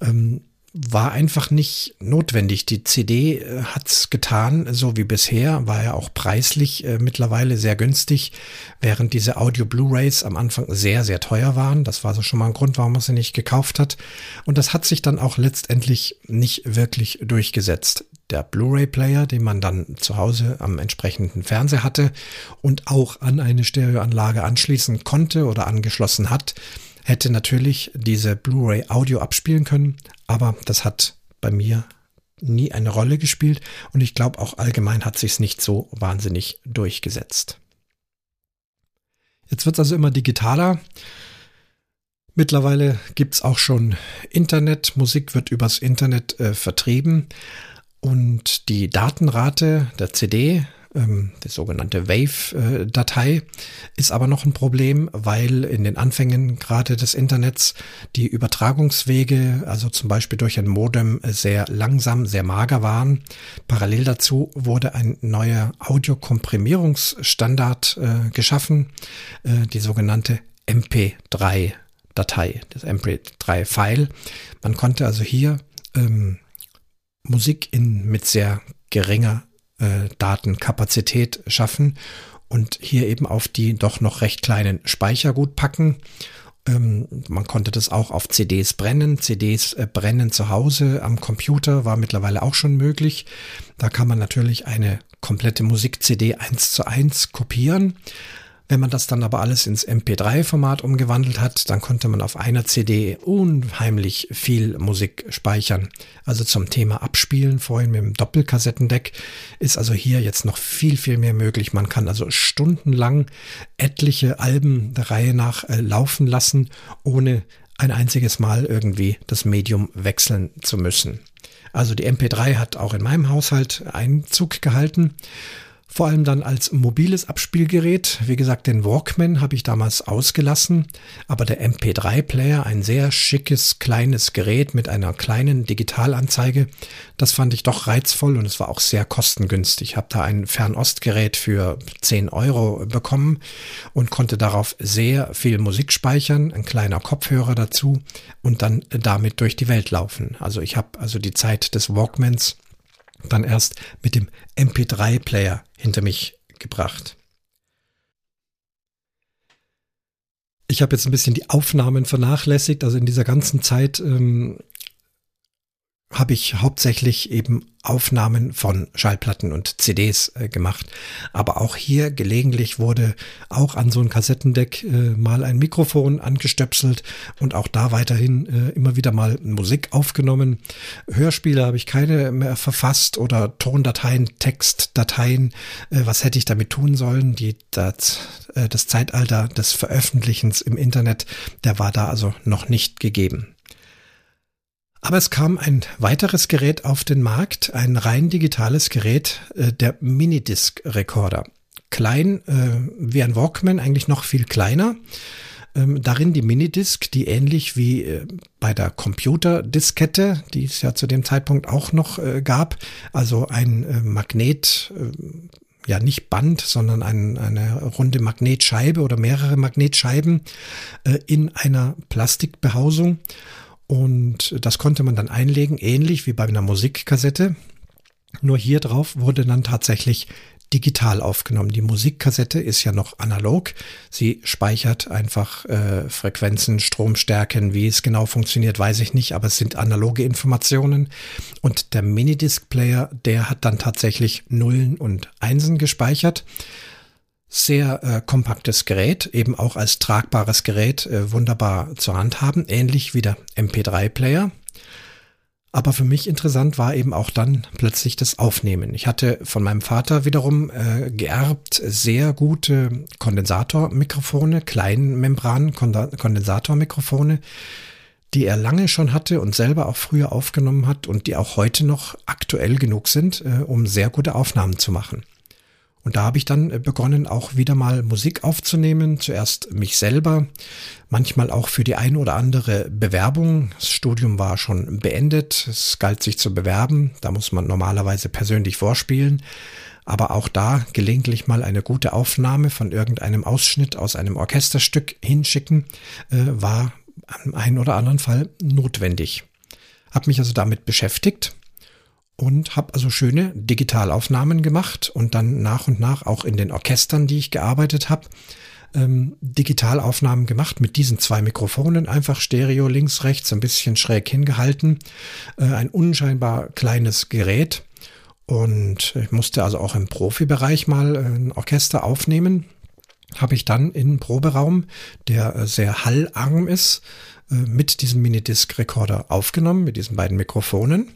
Ähm, war einfach nicht notwendig. Die CD äh, hat's getan, so wie bisher, war ja auch preislich äh, mittlerweile sehr günstig, während diese Audio Blu-rays am Anfang sehr, sehr teuer waren. Das war so schon mal ein Grund, warum man sie nicht gekauft hat. Und das hat sich dann auch letztendlich nicht wirklich durchgesetzt. Der Blu-ray-Player, den man dann zu Hause am entsprechenden Fernseher hatte und auch an eine Stereoanlage anschließen konnte oder angeschlossen hat, hätte natürlich diese Blu-ray Audio abspielen können, aber das hat bei mir nie eine Rolle gespielt und ich glaube auch allgemein hat sich es nicht so wahnsinnig durchgesetzt. Jetzt wird es also immer digitaler. Mittlerweile gibt es auch schon Internet, Musik wird übers Internet äh, vertrieben und die Datenrate der CD ähm, die sogenannte Wave-Datei, ist aber noch ein Problem, weil in den Anfängen gerade des Internets die Übertragungswege, also zum Beispiel durch ein Modem, sehr langsam, sehr mager waren. Parallel dazu wurde ein neuer Audiokomprimierungsstandard äh, geschaffen, äh, die sogenannte MP3 Datei, das MP3-File. Man konnte also hier ähm, Musik in mit sehr geringer äh, Datenkapazität schaffen und hier eben auf die doch noch recht kleinen Speicher gut packen. Ähm, man konnte das auch auf CDs brennen. CDs äh, brennen zu Hause am Computer war mittlerweile auch schon möglich. Da kann man natürlich eine komplette Musik-CD eins zu eins kopieren. Wenn man das dann aber alles ins MP3-Format umgewandelt hat, dann konnte man auf einer CD unheimlich viel Musik speichern. Also zum Thema Abspielen, vorhin mit dem Doppelkassettendeck, ist also hier jetzt noch viel, viel mehr möglich. Man kann also stundenlang etliche Alben der Reihe nach äh, laufen lassen, ohne ein einziges Mal irgendwie das Medium wechseln zu müssen. Also die MP3 hat auch in meinem Haushalt Einzug gehalten. Vor allem dann als mobiles Abspielgerät. Wie gesagt, den Walkman habe ich damals ausgelassen, aber der MP3-Player, ein sehr schickes kleines Gerät mit einer kleinen Digitalanzeige, das fand ich doch reizvoll und es war auch sehr kostengünstig. Ich habe da ein Fernostgerät für 10 Euro bekommen und konnte darauf sehr viel Musik speichern, ein kleiner Kopfhörer dazu und dann damit durch die Welt laufen. Also ich habe also die Zeit des Walkmans dann erst mit dem MP3-Player hinter mich gebracht. Ich habe jetzt ein bisschen die Aufnahmen vernachlässigt. Also in dieser ganzen Zeit ähm, habe ich hauptsächlich eben Aufnahmen von Schallplatten und CDs äh, gemacht. Aber auch hier gelegentlich wurde auch an so ein Kassettendeck äh, mal ein Mikrofon angestöpselt und auch da weiterhin äh, immer wieder mal Musik aufgenommen. Hörspiele habe ich keine mehr verfasst oder Tondateien, Textdateien. Äh, was hätte ich damit tun sollen? Die, das, äh, das Zeitalter des Veröffentlichens im Internet, der war da also noch nicht gegeben. Aber es kam ein weiteres Gerät auf den Markt, ein rein digitales Gerät, äh, der Minidisc-Recorder. Klein äh, wie ein Walkman, eigentlich noch viel kleiner. Ähm, darin die Minidisc, die ähnlich wie äh, bei der Computerdiskette, die es ja zu dem Zeitpunkt auch noch äh, gab, also ein äh, Magnet, äh, ja nicht Band, sondern ein, eine runde Magnetscheibe oder mehrere Magnetscheiben äh, in einer Plastikbehausung. Und das konnte man dann einlegen, ähnlich wie bei einer Musikkassette. Nur hier drauf wurde dann tatsächlich digital aufgenommen. Die Musikkassette ist ja noch analog. Sie speichert einfach äh, Frequenzen, Stromstärken. Wie es genau funktioniert, weiß ich nicht, aber es sind analoge Informationen. Und der Minidisc-Player, der hat dann tatsächlich Nullen und Einsen gespeichert sehr äh, kompaktes Gerät, eben auch als tragbares Gerät äh, wunderbar zur Hand haben, ähnlich wie der MP3-Player. Aber für mich interessant war eben auch dann plötzlich das Aufnehmen. Ich hatte von meinem Vater wiederum äh, geerbt sehr gute Kondensatormikrofone, Kleinmembran-Kondensatormikrofone, die er lange schon hatte und selber auch früher aufgenommen hat und die auch heute noch aktuell genug sind, äh, um sehr gute Aufnahmen zu machen. Und da habe ich dann äh, begonnen, auch wieder mal Musik aufzunehmen. Zuerst mich selber, manchmal auch für die ein oder andere Bewerbung. Das Studium war schon beendet. Es galt sich zu bewerben. Da muss man normalerweise persönlich vorspielen. Aber auch da gelegentlich mal eine gute Aufnahme von irgendeinem Ausschnitt aus einem Orchesterstück hinschicken, äh, war am einen oder anderen Fall notwendig. Hab mich also damit beschäftigt und habe also schöne Digitalaufnahmen gemacht und dann nach und nach auch in den Orchestern, die ich gearbeitet habe, ähm, Digitalaufnahmen gemacht mit diesen zwei Mikrofonen, einfach Stereo links, rechts, ein bisschen schräg hingehalten, äh, ein unscheinbar kleines Gerät und ich musste also auch im Profibereich mal ein Orchester aufnehmen, habe ich dann in Proberaum, der äh, sehr hallarm ist, äh, mit diesem Minidisc-Recorder aufgenommen, mit diesen beiden Mikrofonen.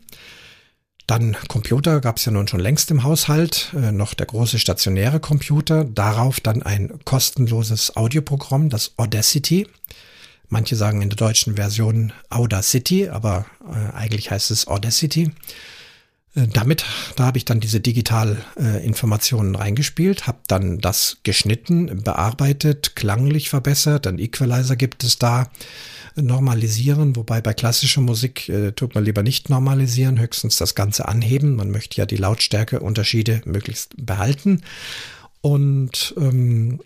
Dann Computer gab es ja nun schon längst im Haushalt, äh, noch der große stationäre Computer, darauf dann ein kostenloses Audioprogramm, das Audacity. Manche sagen in der deutschen Version Audacity, aber äh, eigentlich heißt es Audacity. Äh, damit, da habe ich dann diese Digital-Informationen äh, reingespielt, habe dann das geschnitten, bearbeitet, klanglich verbessert, ein Equalizer gibt es da, normalisieren, wobei bei klassischer Musik äh, tut man lieber nicht normalisieren, höchstens das Ganze anheben. Man möchte ja die Lautstärkeunterschiede möglichst behalten. Und ähm,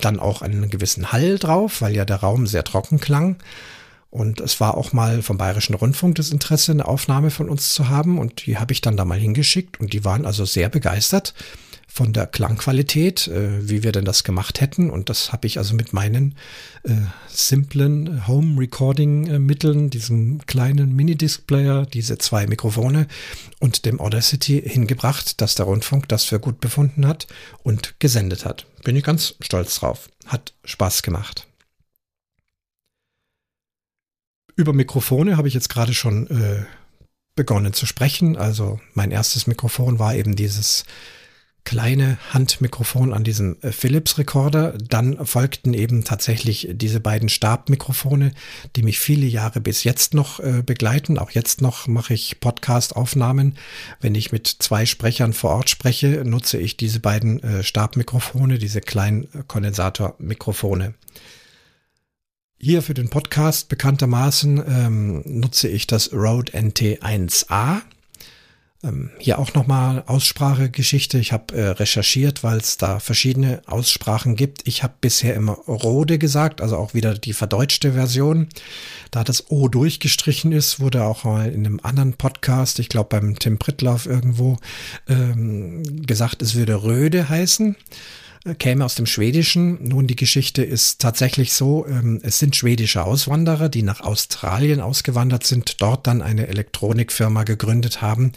dann auch einen gewissen Hall drauf, weil ja der Raum sehr trocken klang. Und es war auch mal vom Bayerischen Rundfunk das Interesse, eine Aufnahme von uns zu haben. Und die habe ich dann da mal hingeschickt. Und die waren also sehr begeistert von der Klangqualität, äh, wie wir denn das gemacht hätten. Und das habe ich also mit meinen äh, simplen äh, Mitteln, diesem kleinen Minidisc-Player, diese zwei Mikrofone und dem Audacity hingebracht, dass der Rundfunk das für gut befunden hat und gesendet hat. Bin ich ganz stolz drauf. Hat Spaß gemacht. Über Mikrofone habe ich jetzt gerade schon äh, begonnen zu sprechen. Also mein erstes Mikrofon war eben dieses kleine Handmikrofon an diesem äh, Philips Recorder. Dann folgten eben tatsächlich diese beiden Stabmikrofone, die mich viele Jahre bis jetzt noch äh, begleiten. Auch jetzt noch mache ich Podcast-Aufnahmen. Wenn ich mit zwei Sprechern vor Ort spreche, nutze ich diese beiden äh, Stabmikrofone, diese kleinen Kondensatormikrofone. Hier für den Podcast bekanntermaßen ähm, nutze ich das Rode NT1A. Ähm, hier auch nochmal Aussprachegeschichte. Ich habe äh, recherchiert, weil es da verschiedene Aussprachen gibt. Ich habe bisher immer Rode gesagt, also auch wieder die verdeutschte Version. Da das O durchgestrichen ist, wurde auch mal in einem anderen Podcast, ich glaube beim Tim Prittlauf irgendwo, ähm, gesagt, es würde Röde heißen käme aus dem Schwedischen. Nun, die Geschichte ist tatsächlich so, ähm, es sind schwedische Auswanderer, die nach Australien ausgewandert sind, dort dann eine Elektronikfirma gegründet haben,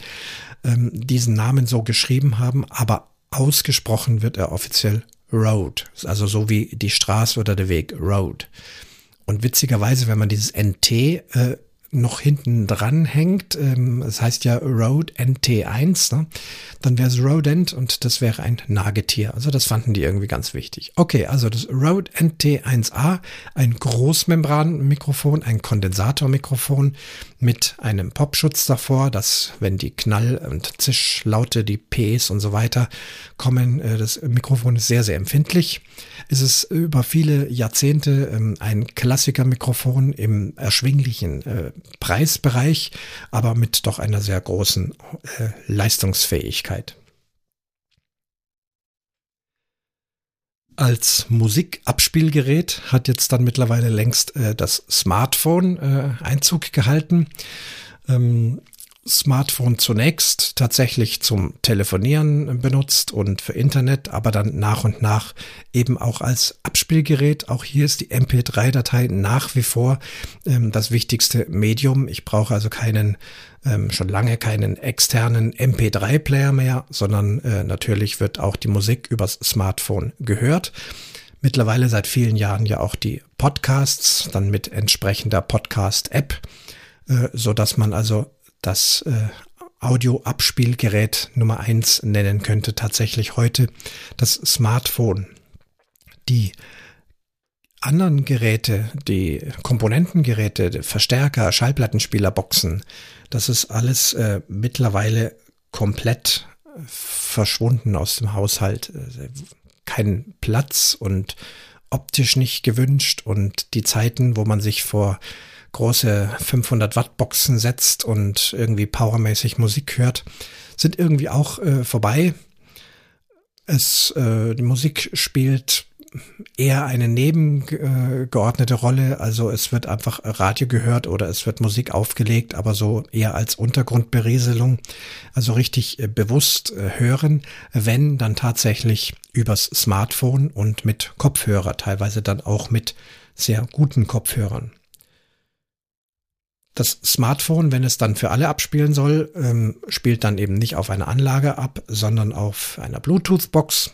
ähm, diesen Namen so geschrieben haben, aber ausgesprochen wird er offiziell Road. Also so wie die Straße oder der Weg Road. Und witzigerweise, wenn man dieses NT äh, noch hinten dran hängt, ähm, das heißt ja Road NT1, ne? dann wäre es Rodent und das wäre ein Nagetier. Also das fanden die irgendwie ganz wichtig. Okay, also das Rode NT1A, ein Großmembranmikrofon, ein Kondensatormikrofon mit einem Popschutz davor, dass wenn die Knall- und Zischlaute, die Ps und so weiter kommen, äh, das Mikrofon ist sehr, sehr empfindlich. Es ist über viele Jahrzehnte ähm, ein Klassikermikrofon im erschwinglichen äh, Preisbereich, aber mit doch einer sehr großen äh, Leistungsfähigkeit. Als Musikabspielgerät hat jetzt dann mittlerweile längst äh, das Smartphone äh, Einzug gehalten. Ähm, Smartphone zunächst tatsächlich zum Telefonieren benutzt und für Internet, aber dann nach und nach eben auch als Abspielgerät. Auch hier ist die MP3-Datei nach wie vor ähm, das wichtigste Medium. Ich brauche also keinen, ähm, schon lange keinen externen MP3-Player mehr, sondern äh, natürlich wird auch die Musik übers Smartphone gehört. Mittlerweile seit vielen Jahren ja auch die Podcasts, dann mit entsprechender Podcast-App, äh, so dass man also das äh, Audio-Abspielgerät Nummer eins nennen könnte, tatsächlich heute das Smartphone. Die anderen Geräte, die Komponentengeräte, Verstärker, Schallplattenspieler, Boxen, das ist alles äh, mittlerweile komplett verschwunden aus dem Haushalt. Äh, kein Platz und optisch nicht gewünscht und die Zeiten, wo man sich vor große 500 Watt Boxen setzt und irgendwie powermäßig Musik hört, sind irgendwie auch äh, vorbei. Es, äh, die Musik spielt eher eine nebengeordnete Rolle. Also es wird einfach Radio gehört oder es wird Musik aufgelegt, aber so eher als Untergrundberieselung. Also richtig äh, bewusst äh, hören, wenn dann tatsächlich übers Smartphone und mit Kopfhörer, teilweise dann auch mit sehr guten Kopfhörern. Das Smartphone, wenn es dann für alle abspielen soll, ähm, spielt dann eben nicht auf einer Anlage ab, sondern auf einer Bluetooth-Box.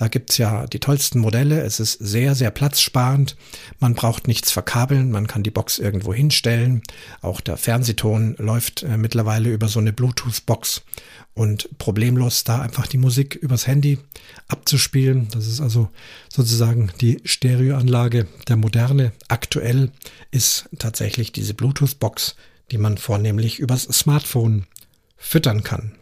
Da gibt's ja die tollsten Modelle. Es ist sehr, sehr platzsparend. Man braucht nichts verkabeln. Man kann die Box irgendwo hinstellen. Auch der Fernsehton läuft äh, mittlerweile über so eine Bluetooth-Box und problemlos da einfach die Musik übers Handy abzuspielen. Das ist also sozusagen die Stereoanlage der Moderne. Aktuell ist tatsächlich diese Bluetooth-Box, die man vornehmlich übers Smartphone füttern kann.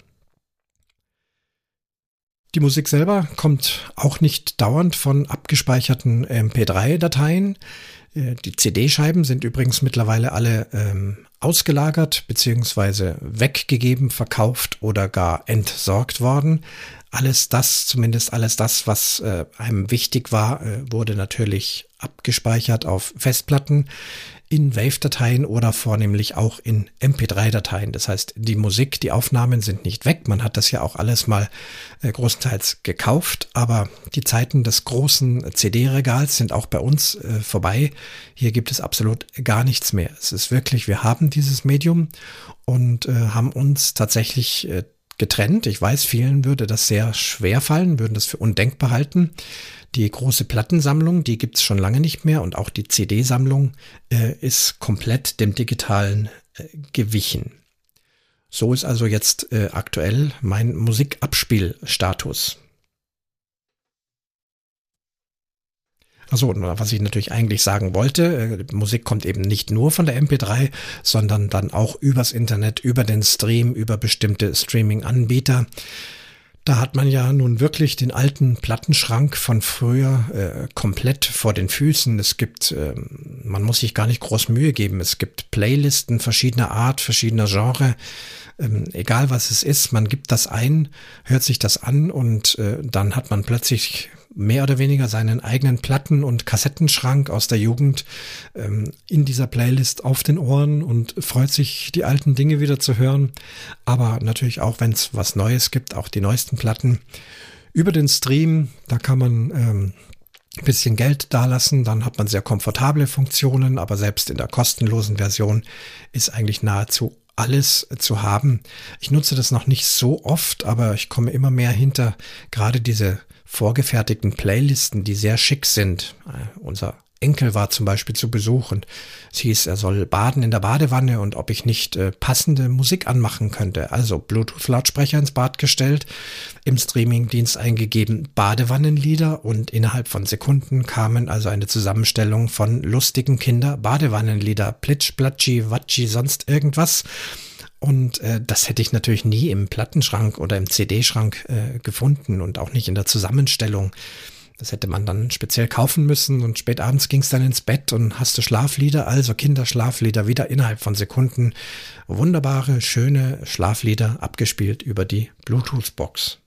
Die Musik selber kommt auch nicht dauernd von abgespeicherten MP3-Dateien. Äh, die CD-Scheiben sind übrigens mittlerweile alle ähm, ausgelagert beziehungsweise weggegeben, verkauft oder gar entsorgt worden. Alles das, zumindest alles das, was äh, einem wichtig war, äh, wurde natürlich abgespeichert auf Festplatten in Wave-Dateien oder vornehmlich auch in MP3-Dateien. Das heißt, die Musik, die Aufnahmen sind nicht weg. Man hat das ja auch alles mal äh, großenteils gekauft, aber die Zeiten des großen CD-Regals sind auch bei uns äh, vorbei. Hier gibt es absolut gar nichts mehr. Es ist wirklich, wir haben dieses Medium und äh, haben uns tatsächlich äh, getrennt. Ich weiß, vielen würde das sehr schwer fallen, würden das für undenkbar halten. Die große Plattensammlung, die gibt es schon lange nicht mehr und auch die CD-Sammlung äh, ist komplett dem digitalen äh, gewichen. So ist also jetzt äh, aktuell mein Musikabspielstatus. Also was ich natürlich eigentlich sagen wollte, äh, Musik kommt eben nicht nur von der MP3, sondern dann auch übers Internet, über den Stream, über bestimmte Streaming-Anbieter. Da hat man ja nun wirklich den alten Plattenschrank von früher äh, komplett vor den Füßen. Es gibt, äh, man muss sich gar nicht groß Mühe geben. Es gibt Playlisten verschiedener Art, verschiedener Genre. Ähm, egal was es ist, man gibt das ein, hört sich das an und äh, dann hat man plötzlich mehr oder weniger seinen eigenen Platten- und Kassettenschrank aus der Jugend ähm, in dieser Playlist auf den Ohren und freut sich, die alten Dinge wieder zu hören. Aber natürlich auch, wenn es was Neues gibt, auch die neuesten Platten. Über den Stream, da kann man ähm, bisschen Geld dalassen, dann hat man sehr komfortable Funktionen, aber selbst in der kostenlosen Version ist eigentlich nahezu alles zu haben. Ich nutze das noch nicht so oft, aber ich komme immer mehr hinter gerade diese vorgefertigten Playlisten, die sehr schick sind. Äh, unser Enkel war zum Beispiel zu Besuch und es hieß, er soll baden in der Badewanne und ob ich nicht äh, passende Musik anmachen könnte. Also Bluetooth-Lautsprecher ins Bad gestellt, im Streamingdienst eingegeben Badewannenlieder und innerhalb von Sekunden kamen also eine Zusammenstellung von lustigen Kinder-Badewannenlieder, Plitsch, Platschi, Watschi, sonst irgendwas. Und äh, das hätte ich natürlich nie im Plattenschrank oder im CD-Schrank äh, gefunden und auch nicht in der Zusammenstellung. Das hätte man dann speziell kaufen müssen und spät abends ging es dann ins Bett und hast du Schlaflieder, also Kinderschlaflieder wieder innerhalb von Sekunden. Wunderbare, schöne Schlaflieder abgespielt über die Bluetooth-Box.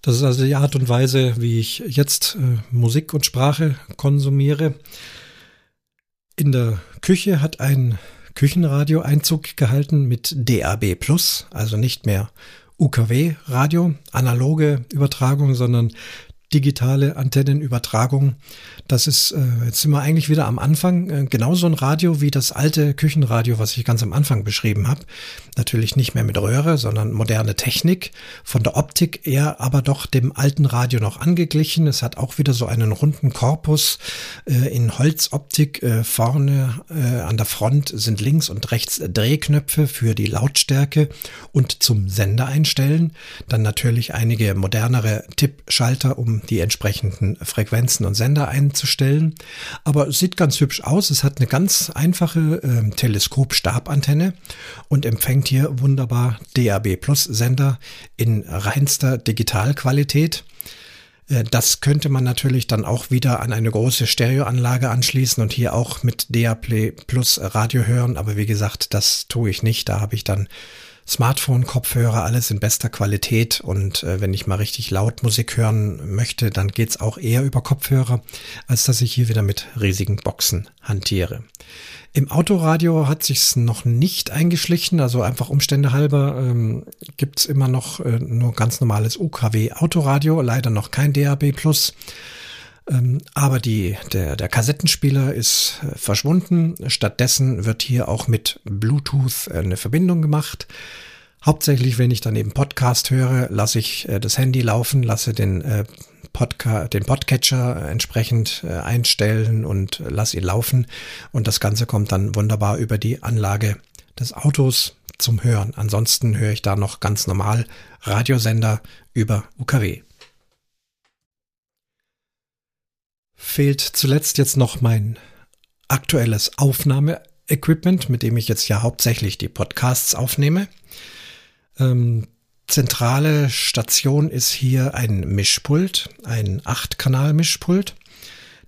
Das ist also die Art und Weise, wie ich jetzt äh, Musik und Sprache konsumiere. In der Küche hat ein Küchenradio Einzug gehalten mit DAB Plus, also nicht mehr UKW-Radio, analoge Übertragung, sondern digitale Antennenübertragung. Das ist, äh, jetzt sind wir eigentlich wieder am Anfang, äh, genauso ein Radio wie das alte Küchenradio, was ich ganz am Anfang beschrieben habe. Natürlich nicht mehr mit Röhre, sondern moderne Technik. Von der Optik eher aber doch dem alten Radio noch angeglichen. Es hat auch wieder so einen runden Korpus äh, in Holzoptik. Äh, vorne äh, an der Front sind links und rechts Drehknöpfe für die Lautstärke und zum Sender einstellen. Dann natürlich einige modernere Tippschalter, um die entsprechenden Frequenzen und Sender einzustellen. Aber es sieht ganz hübsch aus. Es hat eine ganz einfache äh, Teleskop-Stabantenne und empfängt hier wunderbar DAB Plus Sender in reinster Digitalqualität. Äh, das könnte man natürlich dann auch wieder an eine große Stereoanlage anschließen und hier auch mit DAB Plus Radio hören. Aber wie gesagt, das tue ich nicht. Da habe ich dann Smartphone, Kopfhörer, alles in bester Qualität. Und äh, wenn ich mal richtig laut Musik hören möchte, dann geht's auch eher über Kopfhörer, als dass ich hier wieder mit riesigen Boxen hantiere. Im Autoradio hat sich's noch nicht eingeschlichen, also einfach Umstände halber ähm, gibt's immer noch äh, nur ganz normales UKW Autoradio, leider noch kein DAB Plus. Ähm, aber die, der, der Kassettenspieler ist äh, verschwunden. Stattdessen wird hier auch mit Bluetooth äh, eine Verbindung gemacht. Hauptsächlich, wenn ich dann eben Podcast höre, lasse ich äh, das Handy laufen, lasse den, Podca den Podcatcher entsprechend einstellen und lasse ihn laufen. Und das Ganze kommt dann wunderbar über die Anlage des Autos zum Hören. Ansonsten höre ich da noch ganz normal Radiosender über UKW. Fehlt zuletzt jetzt noch mein aktuelles Aufnahmeequipment, mit dem ich jetzt ja hauptsächlich die Podcasts aufnehme. Ähm, zentrale Station ist hier ein Mischpult, ein 8-Kanal-Mischpult.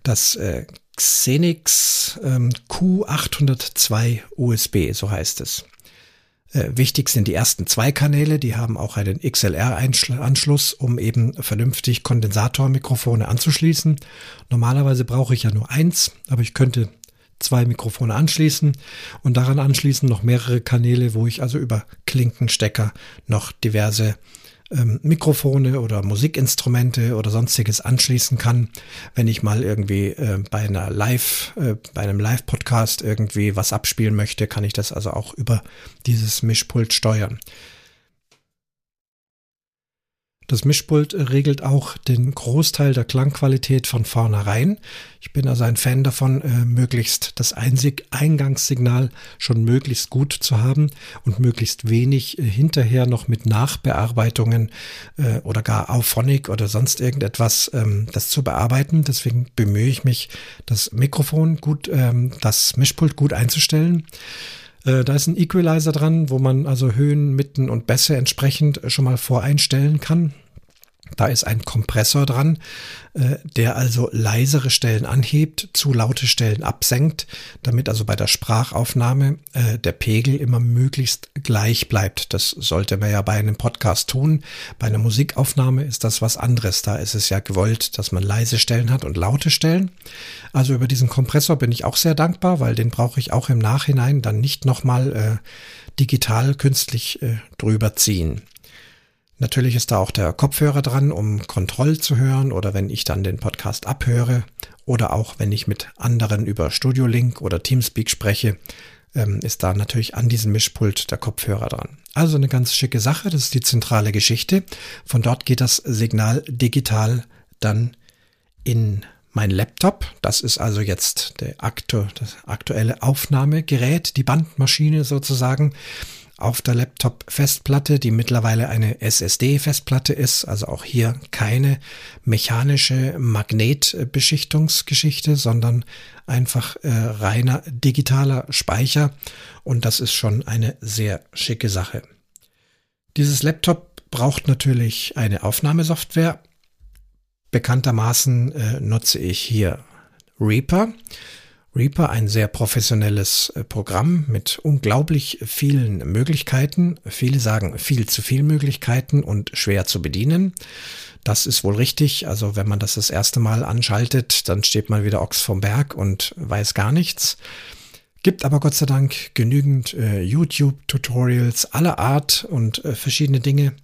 Das äh, Xenix ähm, Q802 USB, so heißt es. Äh, wichtig sind die ersten zwei Kanäle, die haben auch einen XLR-Anschluss, um eben vernünftig Kondensatormikrofone anzuschließen. Normalerweise brauche ich ja nur eins, aber ich könnte zwei Mikrofone anschließen und daran anschließen noch mehrere Kanäle, wo ich also über Klinkenstecker noch diverse ähm, Mikrofone oder Musikinstrumente oder sonstiges anschließen kann. Wenn ich mal irgendwie äh, bei einer Live, äh, bei einem Live-Podcast irgendwie was abspielen möchte, kann ich das also auch über dieses Mischpult steuern. Das Mischpult regelt auch den Großteil der Klangqualität von vornherein. Ich bin also ein Fan davon, äh, möglichst das Einsig Eingangssignal schon möglichst gut zu haben und möglichst wenig äh, hinterher noch mit Nachbearbeitungen äh, oder gar Auphonic oder sonst irgendetwas ähm, das zu bearbeiten. Deswegen bemühe ich mich, das Mikrofon gut, ähm, das Mischpult gut einzustellen. Da ist ein Equalizer dran, wo man also Höhen, Mitten und Bässe entsprechend schon mal voreinstellen kann. Da ist ein Kompressor dran, äh, der also leisere Stellen anhebt, zu laute Stellen absenkt, damit also bei der Sprachaufnahme äh, der Pegel immer möglichst gleich bleibt. Das sollte man ja bei einem Podcast tun. Bei einer Musikaufnahme ist das was anderes. Da ist es ja gewollt, dass man leise Stellen hat und laute Stellen. Also über diesen Kompressor bin ich auch sehr dankbar, weil den brauche ich auch im Nachhinein dann nicht nochmal äh, digital künstlich äh, drüber ziehen. Natürlich ist da auch der Kopfhörer dran, um Kontroll zu hören oder wenn ich dann den Podcast abhöre oder auch wenn ich mit anderen über Studio Link oder Teamspeak spreche, ähm, ist da natürlich an diesem Mischpult der Kopfhörer dran. Also eine ganz schicke Sache, das ist die zentrale Geschichte. Von dort geht das Signal digital dann in mein Laptop. Das ist also jetzt der aktu das aktuelle Aufnahmegerät, die Bandmaschine sozusagen auf der Laptop-Festplatte, die mittlerweile eine SSD-Festplatte ist, also auch hier keine mechanische Magnetbeschichtungsgeschichte, sondern einfach äh, reiner digitaler Speicher und das ist schon eine sehr schicke Sache. Dieses Laptop braucht natürlich eine Aufnahmesoftware. Bekanntermaßen äh, nutze ich hier Reaper. Reaper ein sehr professionelles äh, Programm mit unglaublich vielen Möglichkeiten. Viele sagen viel zu viel Möglichkeiten und schwer zu bedienen. Das ist wohl richtig. Also wenn man das das erste Mal anschaltet, dann steht man wieder Ochs vom Berg und weiß gar nichts. Gibt aber Gott sei Dank genügend äh, YouTube-Tutorials aller Art und äh, verschiedene Dinge,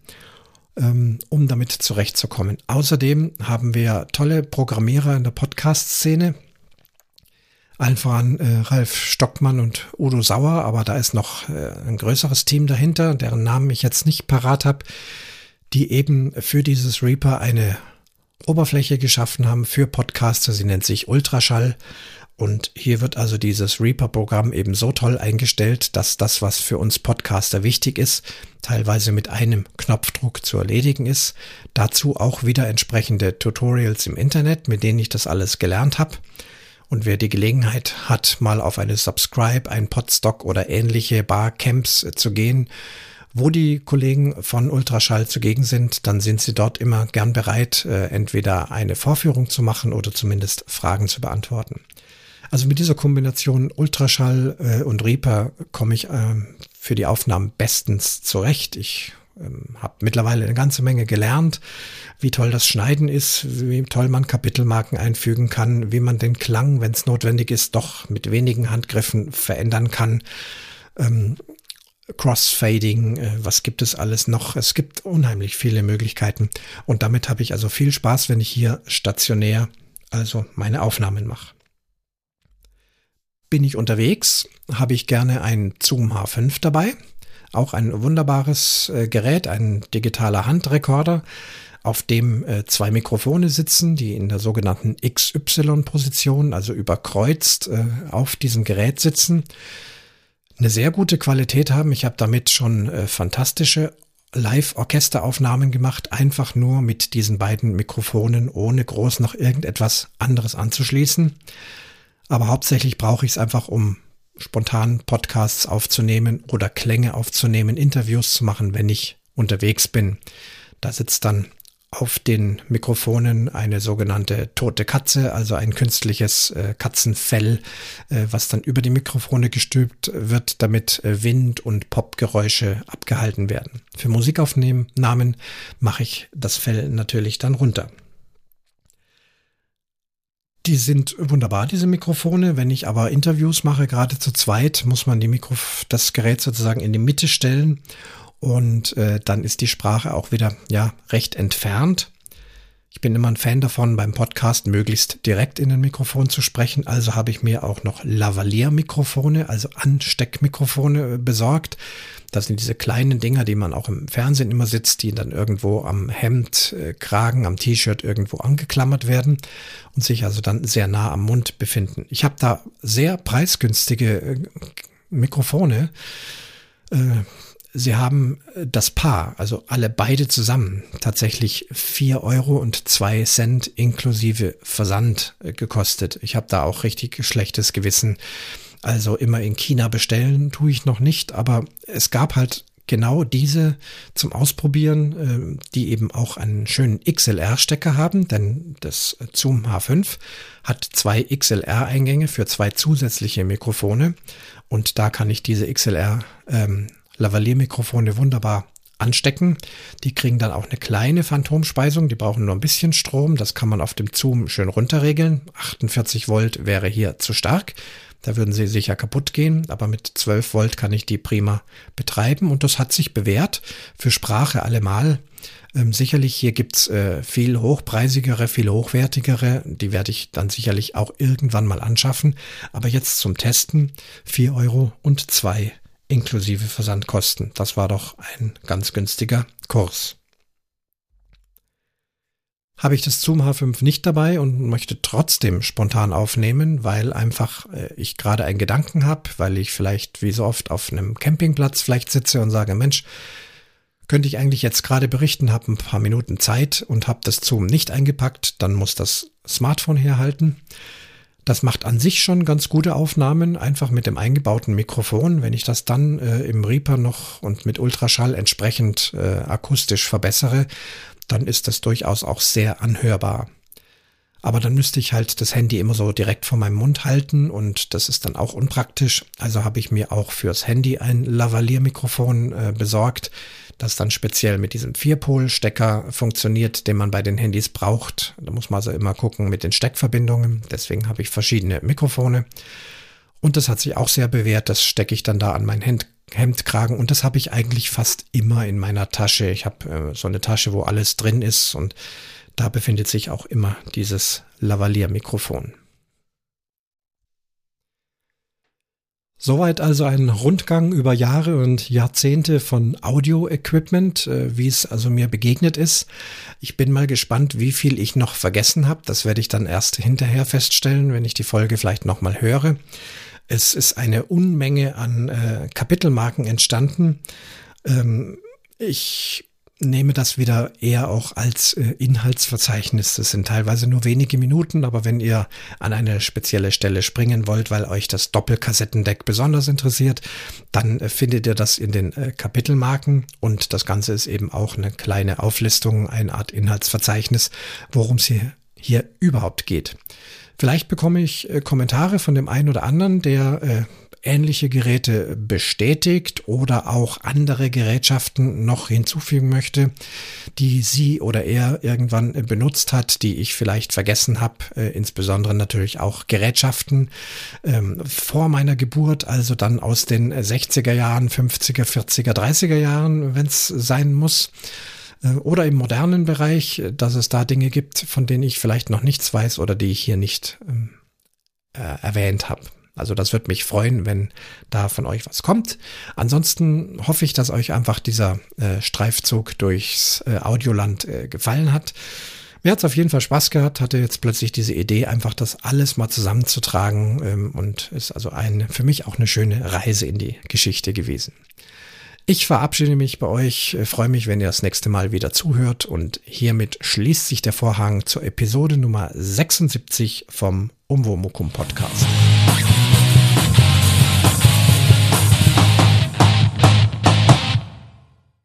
ähm, um damit zurechtzukommen. Außerdem haben wir tolle Programmierer in der Podcast-Szene, allen voran äh, Ralf Stockmann und Udo Sauer, aber da ist noch äh, ein größeres Team dahinter, deren Namen ich jetzt nicht parat habe, die eben für dieses Reaper eine Oberfläche geschaffen haben für Podcaster. Sie nennt sich Ultraschall. Und hier wird also dieses Reaper-Programm eben so toll eingestellt, dass das, was für uns Podcaster wichtig ist, teilweise mit einem Knopfdruck zu erledigen ist. Dazu auch wieder entsprechende Tutorials im Internet, mit denen ich das alles gelernt habe. Und wer die Gelegenheit hat, mal auf eine Subscribe, ein Podstock oder ähnliche Barcamps zu gehen, wo die Kollegen von Ultraschall zugegen sind, dann sind sie dort immer gern bereit, äh, entweder eine Vorführung zu machen oder zumindest Fragen zu beantworten. Also mit dieser Kombination Ultraschall äh, und Reaper komme ich äh, für die Aufnahmen bestens zurecht. Ich ähm, habe mittlerweile eine ganze Menge gelernt, wie toll das Schneiden ist, wie toll man Kapitelmarken einfügen kann, wie man den Klang, wenn es notwendig ist, doch mit wenigen Handgriffen verändern kann. Ähm, Crossfading, äh, was gibt es alles noch? Es gibt unheimlich viele Möglichkeiten und damit habe ich also viel Spaß, wenn ich hier stationär also meine Aufnahmen mache. Bin ich unterwegs, habe ich gerne ein Zoom H5 dabei. Auch ein wunderbares äh, Gerät, ein digitaler Handrekorder, auf dem äh, zwei Mikrofone sitzen, die in der sogenannten XY-Position, also überkreuzt äh, auf diesem Gerät sitzen, eine sehr gute Qualität haben. Ich habe damit schon äh, fantastische Live-Orchesteraufnahmen gemacht, einfach nur mit diesen beiden Mikrofonen, ohne groß noch irgendetwas anderes anzuschließen. Aber hauptsächlich brauche ich es einfach, um spontan Podcasts aufzunehmen oder Klänge aufzunehmen, Interviews zu machen, wenn ich unterwegs bin. Da sitzt dann auf den Mikrofonen eine sogenannte tote Katze, also ein künstliches äh, Katzenfell, äh, was dann über die Mikrofone gestülpt wird, damit äh, Wind- und Popgeräusche abgehalten werden. Für Musikaufnahmen mache ich das Fell natürlich dann runter. Die sind wunderbar, diese Mikrofone. Wenn ich aber Interviews mache, gerade zu zweit, muss man die Mikro das Gerät sozusagen in die Mitte stellen und äh, dann ist die Sprache auch wieder ja recht entfernt. Ich bin immer ein Fan davon, beim Podcast möglichst direkt in den Mikrofon zu sprechen. Also habe ich mir auch noch Lavalier-Mikrofone, also Ansteckmikrofone äh, besorgt. Das sind diese kleinen Dinger, die man auch im Fernsehen immer sitzt, die dann irgendwo am Hemd, äh, Kragen, am T-Shirt irgendwo angeklammert werden und sich also dann sehr nah am Mund befinden. Ich habe da sehr preisgünstige äh, Mikrofone. Sie haben äh, das Paar, also alle beide zusammen, tatsächlich vier Euro und zwei Cent inklusive Versand äh, gekostet. Ich habe da auch richtig schlechtes Gewissen. Also immer in China bestellen tue ich noch nicht, aber es gab halt genau diese zum Ausprobieren, äh, die eben auch einen schönen XLR-Stecker haben, denn das Zoom H5 hat zwei XLR-Eingänge für zwei zusätzliche Mikrofone und da kann ich diese XLR ähm, wunderbar anstecken. Die kriegen dann auch eine kleine Phantomspeisung. Die brauchen nur ein bisschen Strom. Das kann man auf dem Zoom schön runterregeln. 48 Volt wäre hier zu stark. Da würden sie sicher kaputt gehen. Aber mit 12 Volt kann ich die prima betreiben. Und das hat sich bewährt. Für Sprache allemal. Ähm, sicherlich hier gibt's äh, viel hochpreisigere, viel hochwertigere. Die werde ich dann sicherlich auch irgendwann mal anschaffen. Aber jetzt zum Testen 4 Euro und 2 inklusive Versandkosten. Das war doch ein ganz günstiger Kurs. Habe ich das Zoom H5 nicht dabei und möchte trotzdem spontan aufnehmen, weil einfach äh, ich gerade einen Gedanken habe, weil ich vielleicht wie so oft auf einem Campingplatz vielleicht sitze und sage, Mensch, könnte ich eigentlich jetzt gerade berichten, habe ein paar Minuten Zeit und habe das Zoom nicht eingepackt, dann muss das Smartphone herhalten. Das macht an sich schon ganz gute Aufnahmen, einfach mit dem eingebauten Mikrofon. Wenn ich das dann äh, im Reaper noch und mit Ultraschall entsprechend äh, akustisch verbessere, dann ist das durchaus auch sehr anhörbar. Aber dann müsste ich halt das Handy immer so direkt vor meinem Mund halten und das ist dann auch unpraktisch. Also habe ich mir auch fürs Handy ein Lavalier-Mikrofon äh, besorgt das dann speziell mit diesem Vierpol-Stecker funktioniert, den man bei den Handys braucht. Da muss man also immer gucken mit den Steckverbindungen. Deswegen habe ich verschiedene Mikrofone. Und das hat sich auch sehr bewährt. Das stecke ich dann da an mein Hemd, Hemdkragen und das habe ich eigentlich fast immer in meiner Tasche. Ich habe äh, so eine Tasche, wo alles drin ist und da befindet sich auch immer dieses Lavalier-Mikrofon. Soweit also ein Rundgang über Jahre und Jahrzehnte von Audio-Equipment, äh, wie es also mir begegnet ist. Ich bin mal gespannt, wie viel ich noch vergessen habe. Das werde ich dann erst hinterher feststellen, wenn ich die Folge vielleicht nochmal höre. Es ist eine Unmenge an äh, Kapitelmarken entstanden. Ähm, ich nehme das wieder eher auch als äh, Inhaltsverzeichnis. Das sind teilweise nur wenige Minuten, aber wenn ihr an eine spezielle Stelle springen wollt, weil euch das Doppelkassettendeck besonders interessiert, dann äh, findet ihr das in den äh, Kapitelmarken und das Ganze ist eben auch eine kleine Auflistung, eine Art Inhaltsverzeichnis, worum es hier, hier überhaupt geht. Vielleicht bekomme ich äh, Kommentare von dem einen oder anderen, der äh, ähnliche Geräte bestätigt oder auch andere Gerätschaften noch hinzufügen möchte, die sie oder er irgendwann benutzt hat, die ich vielleicht vergessen habe, äh, insbesondere natürlich auch Gerätschaften ähm, vor meiner Geburt, also dann aus den 60er Jahren, 50er, 40er, 30er Jahren, wenn es sein muss. äh, oder im modernen Bereich, dass es da Dinge gibt, von denen ich vielleicht noch nichts weiß oder die ich hier nicht ähm, äh, erwähnt habe. Also das wird mich freuen, wenn da von euch was kommt. Ansonsten hoffe ich, dass euch einfach dieser äh, Streifzug durchs äh, Audioland äh, gefallen hat. Mir hat es auf jeden Fall Spaß gehabt, hatte jetzt plötzlich diese Idee, einfach das alles mal zusammenzutragen ähm, und ist also ein, für mich auch eine schöne Reise in die Geschichte gewesen. Ich verabschiede mich bei euch, äh, freue mich, wenn ihr das nächste Mal wieder zuhört und hiermit schließt sich der Vorhang zur Episode Nummer 76 vom Umwomukum Podcast.